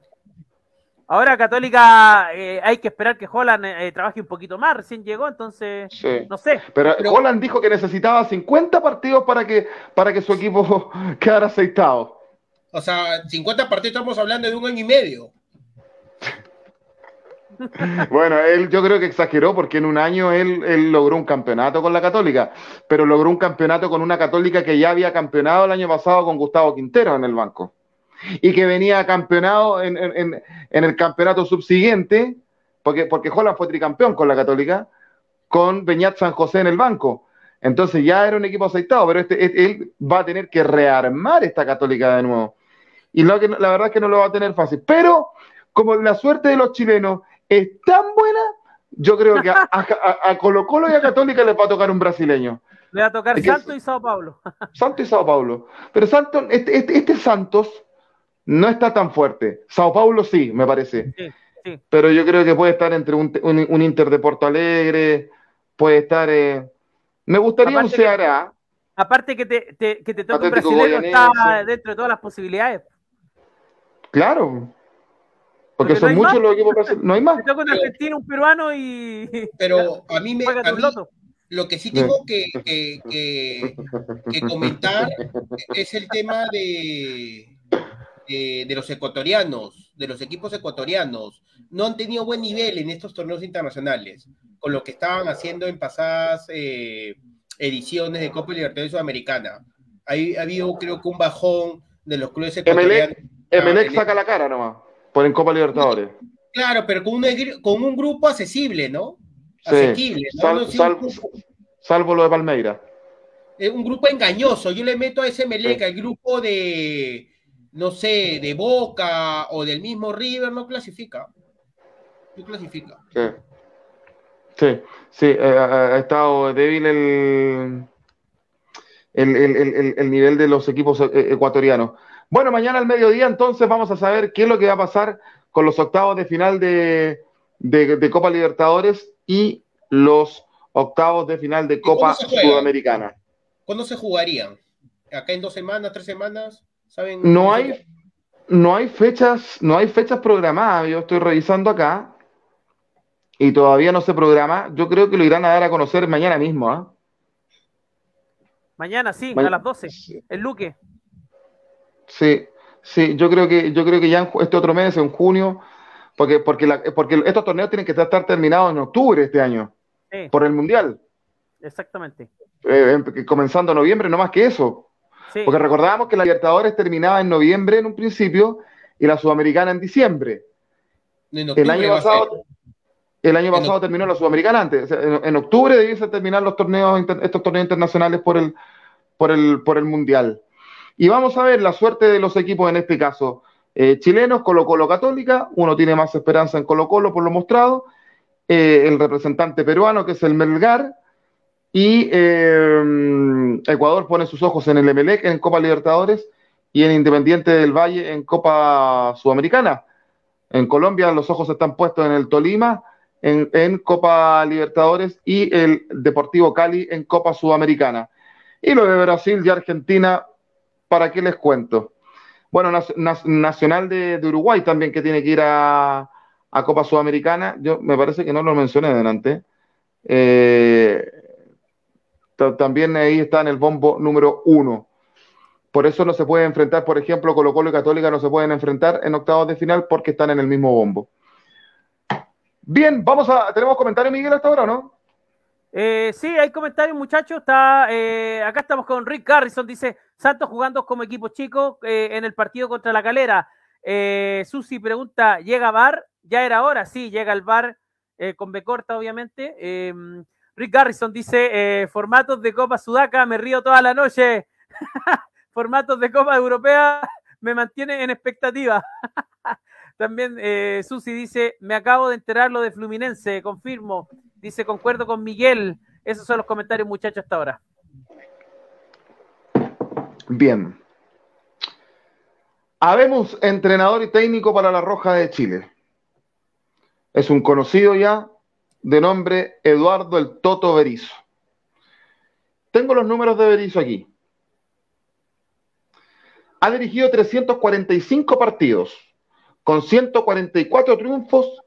Ahora Católica eh, hay que esperar que Holland eh, trabaje un poquito más, recién llegó, entonces no sé. Pero, Holland dijo que necesitaba 50 partidos para que, para que su equipo *laughs* quedara aceitado. O sea, 50 partidos estamos hablando de un año y medio. *laughs* Bueno, él yo creo que exageró porque en un año él, logró un campeonato con la Católica, pero logró un campeonato con una Católica que ya había campeonado el año pasado con Gustavo Quintero en el banco y que venía campeonado en, el campeonato subsiguiente, porque, porque Holland fue tricampeón con la Católica, con Beñat San José en el banco. Entonces ya era un equipo aceitado, pero este, este él va a tener que rearmar esta Católica de nuevo. Y lo que, la verdad es que no lo va a tener fácil. Pero como la suerte de los chilenos es tan buena, yo creo que a, Colo Colo y a Católica les va a tocar un brasileño. Le va a tocar Santos y Sao Paulo. Santos y Sao Paulo. Pero Santos, este, este, este, Santos no está tan fuerte. Sao Paulo sí, me parece. Pero yo creo que puede estar entre un, Inter de Porto Alegre, puede estar... Eh, me gustaría un Ceará. aparte que te, que te toque un brasileño está dentro de todas las posibilidades. Claro, porque, son muchos los equipos no hay más. con Argentina, un peruano y. Pero a mí me. lo que sí tengo que, que, que, comentar *laughs* es el tema de, de, los ecuatorianos, de los equipos ecuatorianos. No han tenido buen nivel en estos torneos internacionales, con lo que estaban haciendo en pasadas eh, ediciones de Copa Libertadores Sudamericana. Ha, ha habido, creo que, un bajón de los clubes ecuatorianos. Emelec, saca la cara nomás en Copa Libertadores. Claro, pero con un, con un grupo accesible, ¿no? Asequible. salvo lo de Palmeira. Es un grupo engañoso. Yo le meto a ese Meleca, el grupo de, no sé, de Boca o del mismo River, no clasifica. No clasifica. Sí, sí, eh, ha estado débil el, el, el, nivel de los equipos eh, ecuatorianos. Bueno, mañana al mediodía entonces vamos a saber qué es lo que va a pasar con los octavos de final de, Copa Libertadores y los octavos de final de Copa Sudamericana. ¿Cuándo se jugarían? ¿Acá en dos semanas, tres semanas? ¿Saben? No hay, no hay fechas, no hay fechas programadas. Yo estoy revisando acá y todavía no se programa. Yo creo que lo irán a dar a conocer mañana mismo. ¿ah? Mañana, sí, a las 12, el Luque. Sí, sí, yo creo que, yo creo que ya en este otro mes, en junio, porque, porque, porque estos torneos tienen que estar terminados en octubre este año, por el Mundial. Exactamente. Eh, comenzando noviembre, no más que eso. Porque recordábamos que la Libertadores terminaba en noviembre en un principio y la Sudamericana en diciembre. el año pasado, el año pasado terminó la Sudamericana antes. en, octubre debiesen terminar los torneos, estos torneos internacionales por el, por el, por el Mundial. Y vamos a ver la suerte de los equipos en este caso. Eh, chilenos, Colo Colo Católica, uno tiene más esperanza en Colo Colo por lo mostrado. Eh, el representante peruano, que es el Melgar, y eh, Ecuador pone sus ojos en el Emelec, en Copa Libertadores, y en Independiente del Valle, en Copa Sudamericana. En Colombia los ojos están puestos en el Tolima, en, Copa Libertadores, y el Deportivo Cali en Copa Sudamericana. Y lo de Brasil y Argentina, ¿para qué les cuento? Bueno, Nacional de, Uruguay también que tiene que ir a, Copa Sudamericana. Yo me parece que no lo mencioné delante. Eh, también ahí está en el bombo número uno. Por eso no se puede enfrentar, por ejemplo, Colo Colo y Católica no se pueden enfrentar en octavos de final porque están en el mismo bombo. Bien, vamos a. ¿Tenemos comentarios, Miguel, hasta ahora, no? Eh, sí, hay comentarios, muchachos. Está, eh, acá estamos con Rick Garrison. Dice: Santos jugando como equipo chico eh, en el partido contra la calera. Susi pregunta: ¿llega VAR? Ya era hora, sí, llega el VAR con B corta, obviamente. Rick Garrison dice: formatos de Copa Sudaca, me río toda la noche. *laughs* formatos de Copa Europea me mantiene en expectativa. *laughs* También eh, Susi dice, me acabo de enterar lo de Fluminense, confirmo. Dice, concuerdo con Miguel. Esos son los comentarios, muchachos, hasta ahora. Bien. Habemos entrenador y técnico para la Roja de Chile. Es un conocido ya de nombre Eduardo el Toto Berizo. Tengo los números de Berizo aquí. Ha dirigido 345 partidos con 144 triunfos,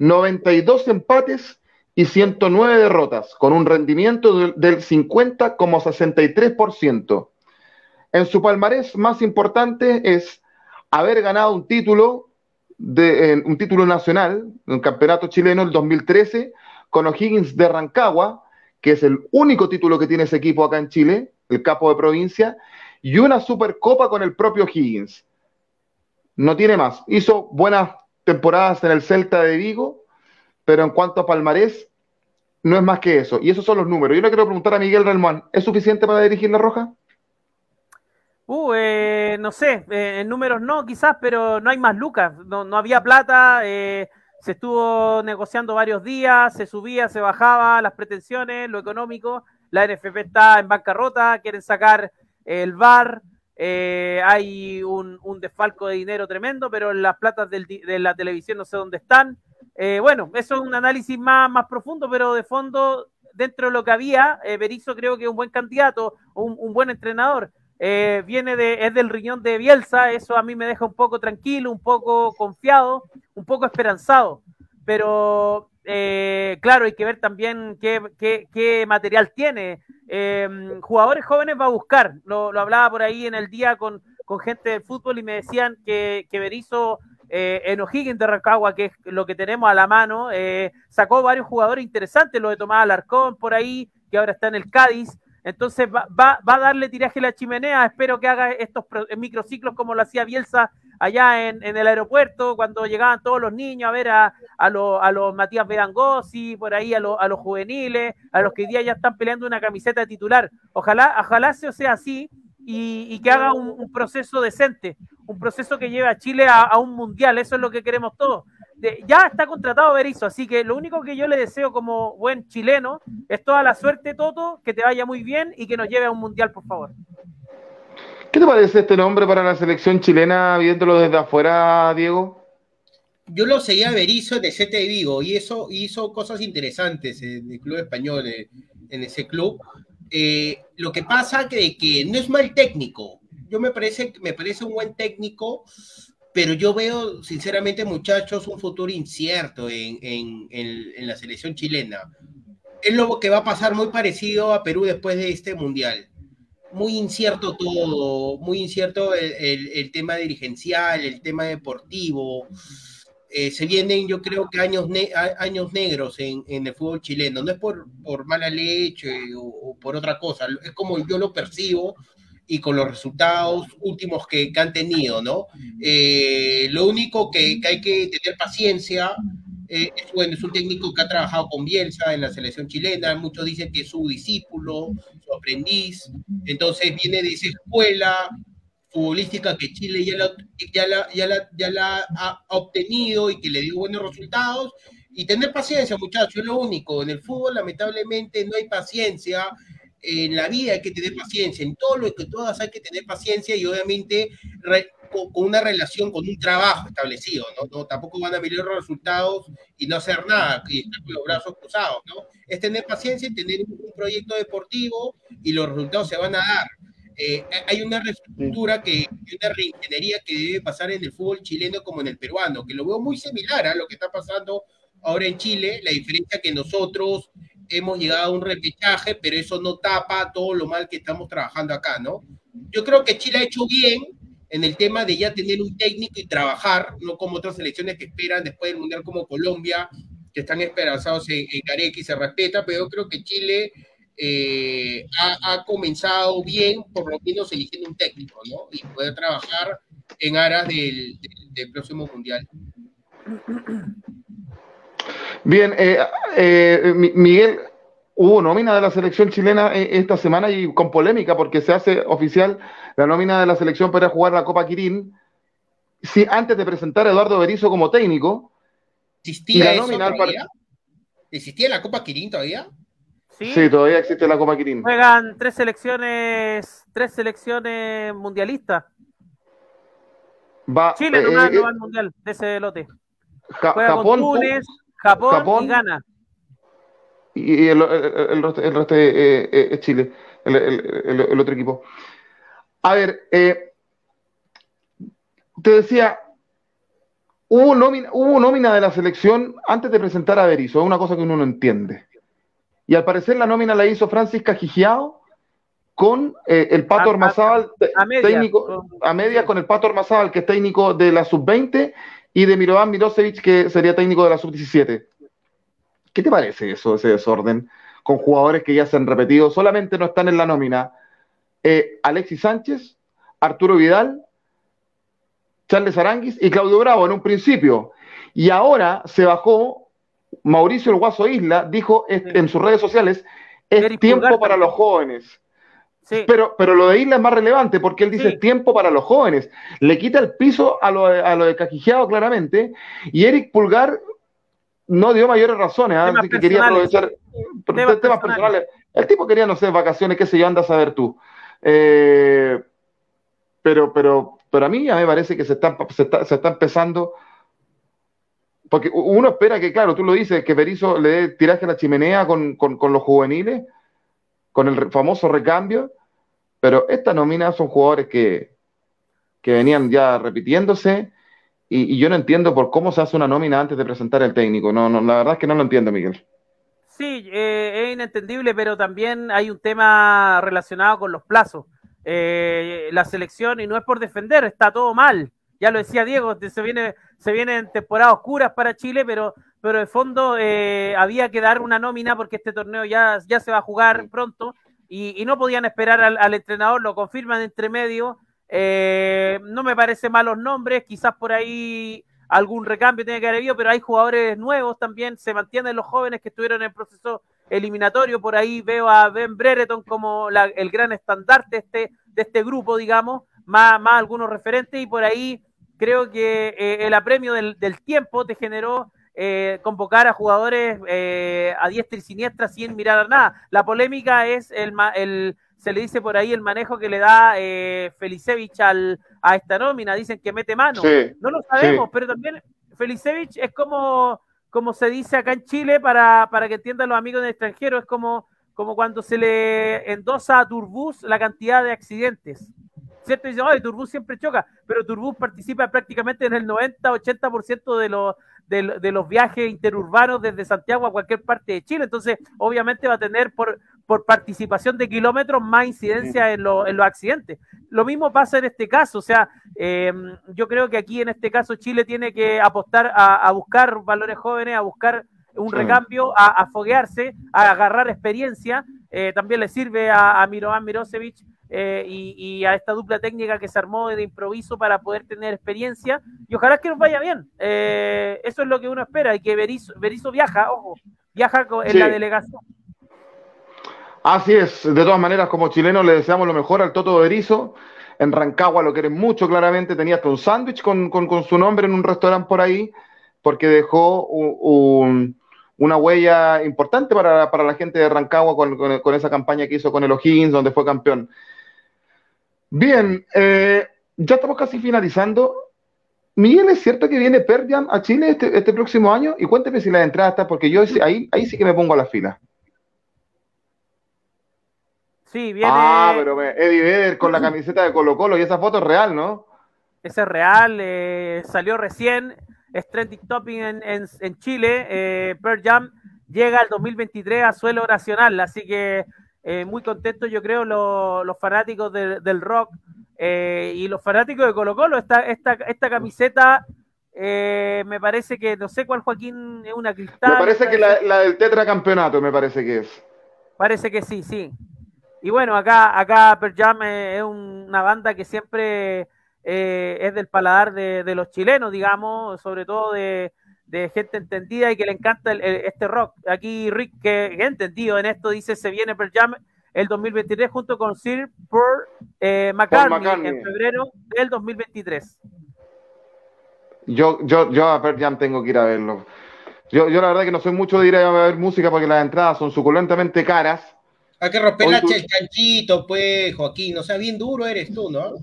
92 empates y 109 derrotas, con un rendimiento del 50,63%. En su palmarés más importante es haber ganado un título, de, un título nacional, un campeonato chileno el 2013, con O'Higgins de Rancagua, que es el único título que tiene ese equipo acá en Chile, el capo de provincia, y una supercopa con el propio O'Higgins no tiene más. Hizo buenas temporadas en el Celta de Vigo, pero en cuanto a palmarés, no es más que eso. Y esos son los números. Yo le quiero preguntar a Miguel Relmán, ¿es suficiente para dirigir la Roja? Uh, eh, no sé, eh, en números no, quizás, pero no hay más lucas. No, había plata, eh, se estuvo negociando varios días, se subía, se bajaba las pretensiones, lo económico. La NFP está en bancarrota, quieren sacar el VAR. Eh, hay un, desfalco de dinero tremendo, pero las platas de la televisión no sé dónde están. Eh, bueno, eso es un análisis más, más profundo, pero de fondo, dentro de lo que había, eh, Berizzo creo que es un buen candidato, un buen entrenador. Eh, viene de, es del riñón de Bielsa, eso a mí me deja un poco tranquilo, un poco confiado, un poco esperanzado. Pero claro, hay que ver también qué material tiene. Em, jugadores jóvenes va a buscar, lo, hablaba por ahí en el día con, gente del fútbol y me decían que, que Berizzo eh, en O'Higgins de Rancagua, que es lo que tenemos a la mano, eh, sacó varios jugadores interesantes, lo de Tomás Alarcón por ahí, que ahora está en el Cádiz. Entonces va, va, va a darle tiraje a la chimenea. Espero que haga estos microciclos como lo hacía Bielsa allá en, el aeropuerto, cuando llegaban todos los niños a ver a, a, los Matías Berangosi, por ahí a, a, los juveniles, a los que hoy día ya están peleando una camiseta titular. Ojalá, ojalá sea así y, que haga un, proceso decente, un proceso que lleve a Chile a, un mundial, eso es lo que queremos todos. Ya está contratado Berizzo, así que lo único que yo le deseo como buen chileno es toda la suerte, Toto, que te vaya muy bien y que nos lleve a un mundial, por favor. ¿Qué te parece este nombre para la selección chilena viéndolo desde afuera, Diego? Yo lo seguía a Berizzo de CT de Vigo y eso hizo cosas interesantes en el club español, eh, en ese club. Eh, lo que pasa que, que no es mal técnico. Yo me parece, me parece un buen técnico, pero yo veo, sinceramente, muchachos, un futuro incierto en, en, en la selección chilena. Es lo que va a pasar muy parecido a Perú después de este mundial muy incierto todo, muy incierto el, tema dirigencial, el tema deportivo. Eh, se vienen, yo creo que años, años negros en, el fútbol chileno. No es por, por mala leche o, por otra cosa, es como yo lo percibo y con los resultados últimos que, han tenido, ¿no? Eh, lo único que, que, hay que tener paciencia eh, es, bueno, es un técnico que ha trabajado con Bielsa en la selección chilena, muchos dicen que es su discípulo, su aprendiz, entonces viene de esa escuela futbolística que Chile ya la, ya la, ya la, ya la ha obtenido y que le dio buenos resultados, y tener paciencia, muchachos, es lo único, en el fútbol lamentablemente no hay paciencia, en la vida hay que tener paciencia, en todo lo que todas hay que tener paciencia y obviamente con, una relación, con un trabajo establecido, ¿no? Tampoco van a venir los resultados y no hacer nada, y estar con los brazos cruzados, ¿no? Es tener paciencia y tener un, proyecto deportivo y los resultados se van a dar. Eh, hay una reestructura, que, una reingeniería que debe pasar en el fútbol chileno como en el peruano, que lo veo muy similar a lo que está pasando ahora en Chile, la diferencia que nosotros hemos llegado a un repechaje, pero eso no tapa todo lo mal que estamos trabajando acá, ¿no? Yo creo que Chile ha hecho bien en el tema de ya tener un técnico y trabajar, no como otras selecciones que esperan después del Mundial como Colombia, que están esperanzados en, en y se respeta, pero yo creo que Chile eh, ha, comenzado bien, por lo menos eligiendo un técnico, ¿no? Y poder trabajar en aras del, próximo Mundial. *clears throat* Bien, eh, eh, Miguel, hubo nómina de la selección chilena esta semana y con polémica porque se hace oficial la nómina de la selección para jugar la Copa Quirín, si antes de presentar a Eduardo Berizzo como técnico, ¿existía la todavía? ¿Existía la Copa Quirín todavía? Sí, todavía existe la Copa Quirín. Juegan tres selecciones, tres selecciones mundialistas. Chile no, eh, va, al mundial de ese lote. Juega Japón, con Túnez, Japón, y Ghana. Y el, resto es Chile, el otro equipo. A ver, eh, te decía, hubo nómina, hubo nómina de la selección antes de presentar a Berizzo, es una cosa que uno no entiende. Y al parecer la nómina la hizo Francisca Gigiao con eh, el Pato Ormazábal, técnico, a media con el Pato Ormazábal, que es técnico de la sub-20, y de Mirovan Mirosevic, que sería técnico de la sub-17. ¿Qué te parece eso, ese desorden? Con jugadores que ya se han repetido, solamente no están en la nómina eh, Alexis Sánchez, Arturo Vidal, Charles Aranguis y Claudio Bravo en un principio. Y ahora se bajó Mauricio El Guaso Isla, dijo en sus redes sociales, es tiempo para los jóvenes. Pero, pero lo de Isla es más relevante porque él dice tiempo para los jóvenes. Le quita el piso a lo, a lo de Caquijeado claramente. Y Eric Pulgar no dio mayores razones. ¿ah? que quería aprovechar temas, personales. El tipo quería, no sé, vacaciones, qué sé yo, anda a saber tú. Eh, pero, pero, pero a mí ya me parece que se está, se está, empezando. Porque uno espera que, claro, tú lo dices, que Berizzo le dé tiraje a la chimenea con, los juveniles, con el famoso recambio, pero estas nóminas son jugadores que, que venían ya repitiéndose y, yo no entiendo por cómo se hace una nómina antes de presentar el técnico. No, no, la verdad es que no lo entiendo, Miguel. Sí, eh, es inentendible, pero también hay un tema relacionado con los plazos. Eh, la selección, y no es por defender, está todo mal. Ya lo decía Diego, se viene, se vienen temporadas oscuras para Chile, pero, pero de fondo eh, había que dar una nómina porque este torneo ya, ya se va a jugar pronto y, no podían esperar al, entrenador, lo confirman entre medio. no me parece malos nombres, quizás por ahí algún recambio tiene que haber habido, pero hay jugadores nuevos también, se mantienen los jóvenes que estuvieron en el proceso eliminatorio, por ahí veo a Ben Brereton como el gran estandarte de este, de este grupo, digamos, más, más algunos referentes, y por ahí creo que eh, el apremio del, tiempo te generó eh, convocar a jugadores eh, a diestra y siniestra sin mirar a nada. La polémica es el, el se le dice por ahí el manejo que le da eh, Felicevich al, a esta nómina, dicen que mete mano. no lo sabemos, pero también Felicevich es como, como se dice acá en Chile, para, para que entiendan los amigos del extranjero, es como, como cuando se le endosa a Turbus la cantidad de accidentes. ¿Cierto? Dicen, ay, Turbus siempre choca, pero Turbus participa prácticamente en el 90-80% de los, de, los viajes interurbanos desde Santiago a cualquier parte de Chile. Entonces, obviamente va a tener por, por participación de kilómetros, más incidencia en, los accidentes. Lo mismo pasa en este caso, o sea, eh, yo creo que aquí en este caso Chile tiene que apostar a, buscar valores jóvenes, a buscar un recambio, a, foguearse, a agarrar experiencia. Eh, también le sirve a, a Mirovan Mirosevic eh, y, a esta dupla técnica que se armó de improviso para poder tener experiencia y ojalá que nos vaya bien. eso es lo que uno espera y que Berizzo, viaja, ojo, viaja en la delegación. Así es, de todas maneras, como chilenos le deseamos lo mejor al Toto Berizo. En Rancagua lo quieren mucho, claramente. Tenía hasta un sándwich con, su nombre en un restaurante por ahí, porque dejó una huella importante para, la gente de Rancagua con, esa campaña que hizo con el O'Higgins, donde fue campeón. Bien, eh, ya estamos casi finalizando. Miguel, ¿es cierto que viene Perdian a Chile este, este, próximo año? Y cuénteme si la entrada está, porque yo ahí, ahí sí que me pongo a la fila. Sí, viene. Ah, pero Eddie Vedder con la camiseta de Colo Colo y esa foto es real, ¿no? Ese es real, eh, salió recién, es trending topping en, en, Chile. Eh, Pearl Jam llega al 2023 a suelo nacional, así que eh, muy contento yo creo los fanáticos del rock eh, y los fanáticos de Colo Colo. Esta, esta, esta camiseta me parece que, no sé cuál Joaquín, es una cristal. Me parece que la, la del tetracampeonato, me parece que es. Parece que sí, sí. Y bueno, acá, acá Jam es una banda que siempre eh, es del paladar de, los chilenos, digamos, sobre todo de, gente entendida y que le encanta este rock. Aquí Rick, que, he entendido en esto, dice, se viene Per Jam el 2023 junto con Sir Paul, eh, McCartney, en febrero del 2023. Yo, yo, yo a Per Jam tengo que ir a verlo. Yo, yo la verdad que no soy mucho de ir a ver música porque las entradas son suculentamente caras hay que romper el chanchito, pues, Joaquín. O sea, bien duro eres tú, ¿no?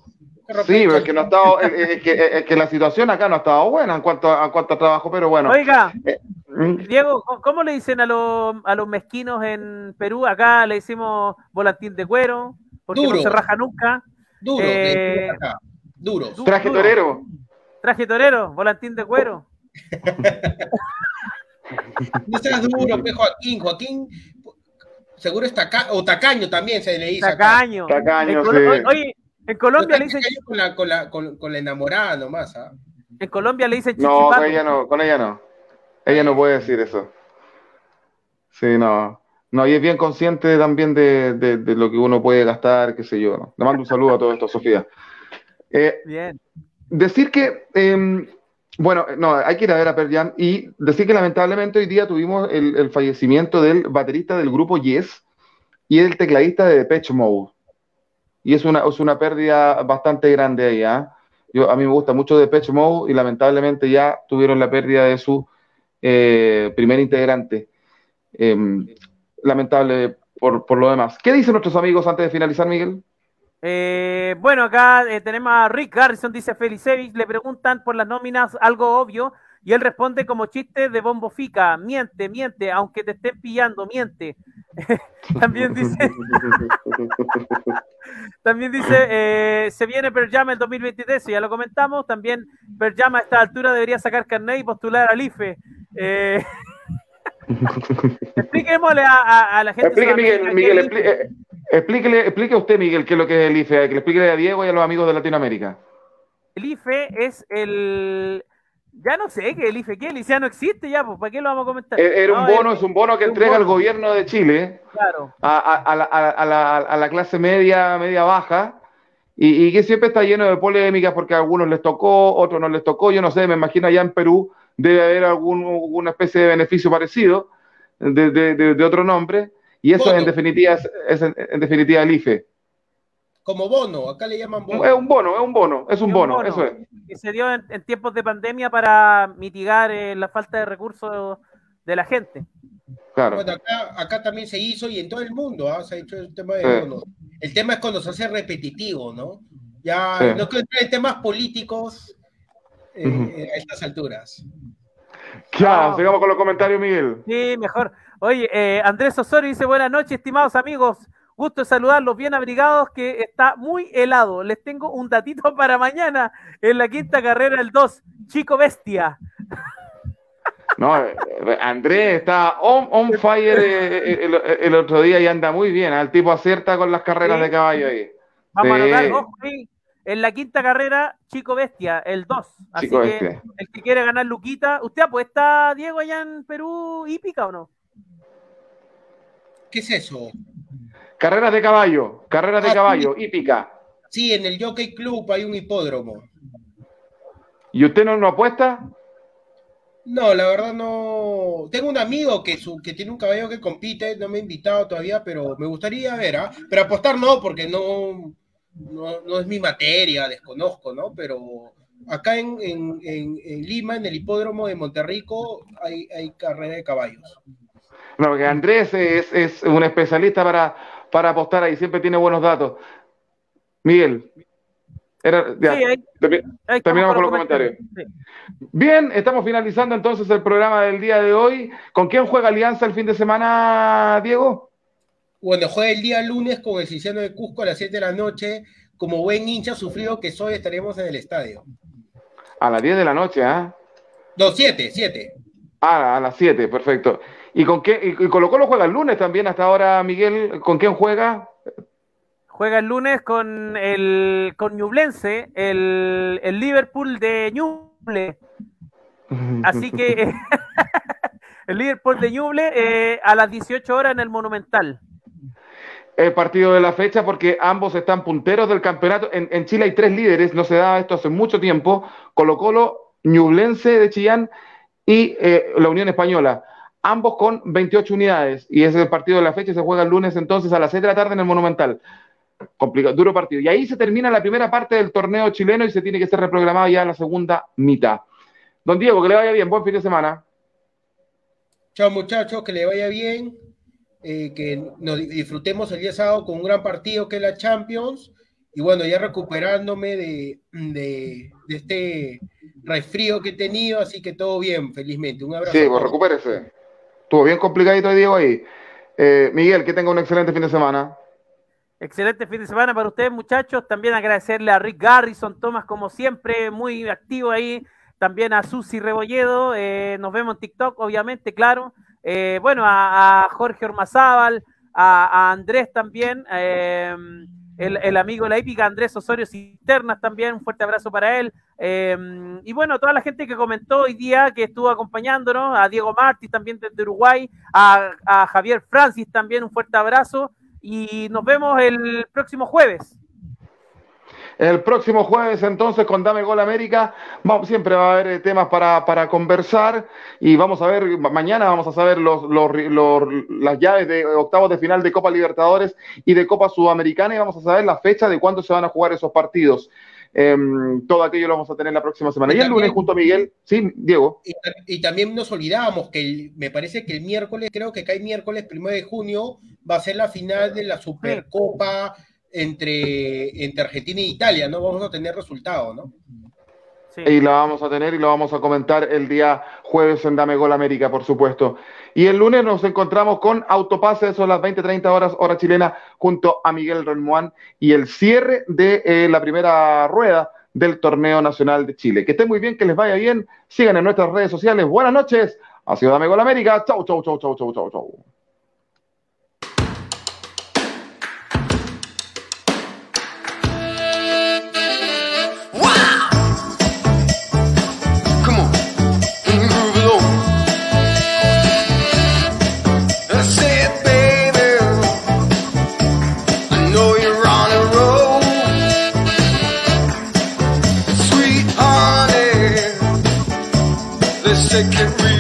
Sí, pero es que, no ha estado, es, que, es que la situación acá no ha estado buena en cuanto a, cuanto a trabajo, pero bueno. Oiga, eh, ¿Mm? Diego, ¿cómo le dicen a los, a los mezquinos en Perú? Acá le decimos volantín de cuero, porque no se raja nunca. Duro, eh, duro. Traje torero. Traje torero, volantín de cuero. *laughs* no seas duro, Joaquín. Joaquín seguro es taca o tacaño también se le dice. Tacaño. Tacaño, sí. Oye, en Colombia le dicen. Con la, con, la, con, la enamorada nomás, ¿ah? En Colombia le dicen No, con ella no, con ella no. Ella no puede decir eso. Sí, no. No, y es bien consciente también de, de, lo que uno puede gastar, qué sé yo. Le mando un saludo a todo esto, Sofía. Eh, bien. Decir que em, bueno, no, hay que ir a ver a Pearl y decir que lamentablemente hoy día tuvimos el, fallecimiento del baterista del grupo Yes y el tecladista de Depeche Mode. Y es una, es una pérdida bastante grande ahí, ¿ah? Yo, a mí me gusta mucho Depeche Mode y lamentablemente ya tuvieron la pérdida de su eh, primer integrante. Em, lamentable por, por lo demás. ¿Qué dicen nuestros amigos antes de finalizar, Miguel? Eh, bueno, acá eh, tenemos a Rick Garrison, dice Felicevich, le preguntan por las nóminas algo obvio y él responde como chiste de bombo fica, miente, miente, aunque te estén pillando, miente. *laughs* también *laughs* dice, *laughs* también dice, eh, se viene Perjama en 2023, ya lo comentamos, también Perjama a esta altura debería sacar carnet y postular al IFE. expliquémosle a, la gente. Explique, Miguel, Miguel explique, Explíquele, explique usted, Miguel, qué es lo que es el IFE, que le explique a Diego y a los amigos de Latinoamérica. El IFE es el. Ya no sé qué el IFE, ¿qué? El IFE ya no existe ya, pues, ¿para qué lo vamos a comentar? Eh, era un bono, es un bono que entrega el gobierno de Chile a, la, clase media, media baja, y, que siempre está lleno de polémicas porque a algunos les tocó, otros no les tocó, yo no sé, me imagino allá en Perú debe haber algún, alguna especie de beneficio parecido, de, de otro nombre, y eso en definitiva es, en, definitiva el IFE. Como bono, acá le llaman bono. Es un bono, es un bono, es un, bono, eso es. Que se dio en, tiempos de pandemia para mitigar eh, la falta de recursos de la gente. Claro. Bueno, acá, también se hizo y en todo el mundo ¿ah? se ha hecho el tema de bono. El tema es cuando se hace repetitivo, ¿no? Ya no quiero entrar en temas políticos eh, a estas alturas. Claro, sigamos con los comentarios, Miguel. Sí, mejor. Oye, eh, Andrés Osorio dice buenas noches, estimados amigos. Gusto de saludarlos, bien abrigados, que está muy helado. Les tengo un datito *laughs* para mañana en la quinta carrera del 2, Chico Bestia. *laughs* No, eh, Andrés está on, fire eh, el, otro día y anda muy bien. El tipo acierta con las carreras de caballo ahí. Vamos a dar ojo ahí. En la quinta carrera, Chico Bestia, el 2. Así que el que quiere ganar Luquita. ¿Usted apuesta, Diego, allá en Perú, hípica o no? ¿Qué es eso? Carreras de caballo, carreras de ah, caballo, hípica. Sí, en el Jockey Club hay un hipódromo. ¿Y usted no, no apuesta? No, la verdad no. Tengo un amigo que, su, que tiene un caballo que compite, no me ha invitado todavía, pero me gustaría ver, ¿ah? Pero apostar no, porque no, no, es mi materia, desconozco, ¿no? Pero acá en, Lima, en el hipódromo de Monterrico, hay, hay carrera de caballos. No, porque Andrés es, un especialista para, para apostar ahí, siempre tiene buenos datos. Miguel. terminamos con los comentarios. Bien, estamos finalizando entonces el programa del día de hoy. ¿Con quién juega Alianza el fin de semana, Diego? Bueno, juega el día lunes con el Ciciano de Cusco a las 7 de la noche. Como buen hincha sufrido que soy, estaremos en el estadio. A las 10 de la noche, ¿ah? No, 7, 7. Ah, a las 7, perfecto. ¿Y con qué? Y, Colo Colo juega el lunes también hasta ahora, Miguel. ¿Con quién juega? Juega el lunes con el con Ñublense, el, el Liverpool de Ñuble. *laughs* Así que *laughs* el Liverpool de Ñuble eh, a las 18 horas en el Monumental. El partido de la fecha porque ambos están punteros del campeonato. En, Chile hay tres líderes, no se da esto hace mucho tiempo. Colo Colo, Ñublense de Chillán y eh, la Unión Española ambos con 28 unidades. Y ese es el partido de la fecha, se juega el lunes entonces a las 6 de la tarde en el Monumental. Complicado, duro partido. Y ahí se termina la primera parte del torneo chileno y se tiene que ser reprogramado ya la segunda mitad. Don Diego, que le vaya bien, buen fin de semana. Chao muchachos, que le vaya bien, eh, que nos disfrutemos el día sábado con un gran partido que es la Champions. Y bueno, ya recuperándome de, de, este resfrío que he tenido, así que todo bien, felizmente. Un abrazo. Sí, pues recupérese. Estuvo bien complicadito Diego ahí. Eh, Miguel, que tenga un excelente fin de semana. Excelente fin de semana para ustedes, muchachos. También agradecerle a Rick Garrison, Tomás, como siempre, muy activo ahí. También a Susi Rebolledo. Eh, nos vemos en TikTok, obviamente, claro. Eh, bueno, a, Jorge Ormazábal, a, a, Andrés también el, amigo la épica, Andrés Osorio Cisternas también, un fuerte abrazo para él. Em, y bueno, toda la gente que comentó hoy día, que estuvo acompañándonos, a Diego Martí también desde Uruguay, a Javier Francis también, un fuerte abrazo. Y nos vemos el próximo jueves. El próximo jueves, entonces, con Dame Gol América, vamos, siempre va a haber eh, temas para, conversar y vamos a ver, mañana vamos a saber los, las llaves de octavos de final de Copa Libertadores y de Copa Sudamericana y vamos a saber la fecha de cuándo se van a jugar esos partidos. Em, todo aquello lo vamos a tener la próxima semana. Y, el lunes junto a Miguel, sí, Diego. Y, también nos olvidábamos que me parece que el miércoles, creo que cae miércoles primero de junio, va a ser la final de la Supercopa entre, entre Argentina e Italia, ¿no? Vamos a tener resultados, ¿no? Y la vamos a tener y lo vamos a comentar el día jueves en Dame Gol América, por supuesto. Y el lunes nos encontramos con Autopase, son las 20-30 horas, hora chilena, junto a Miguel Renmoan y el cierre de eh, la primera rueda del Torneo Nacional de Chile. Que estén muy bien, que les vaya bien. Sigan en nuestras redes sociales. Buenas noches. Ha sido Dame Gol América. Chau, chau, chau, chau, chau, chau, chau. Take it real.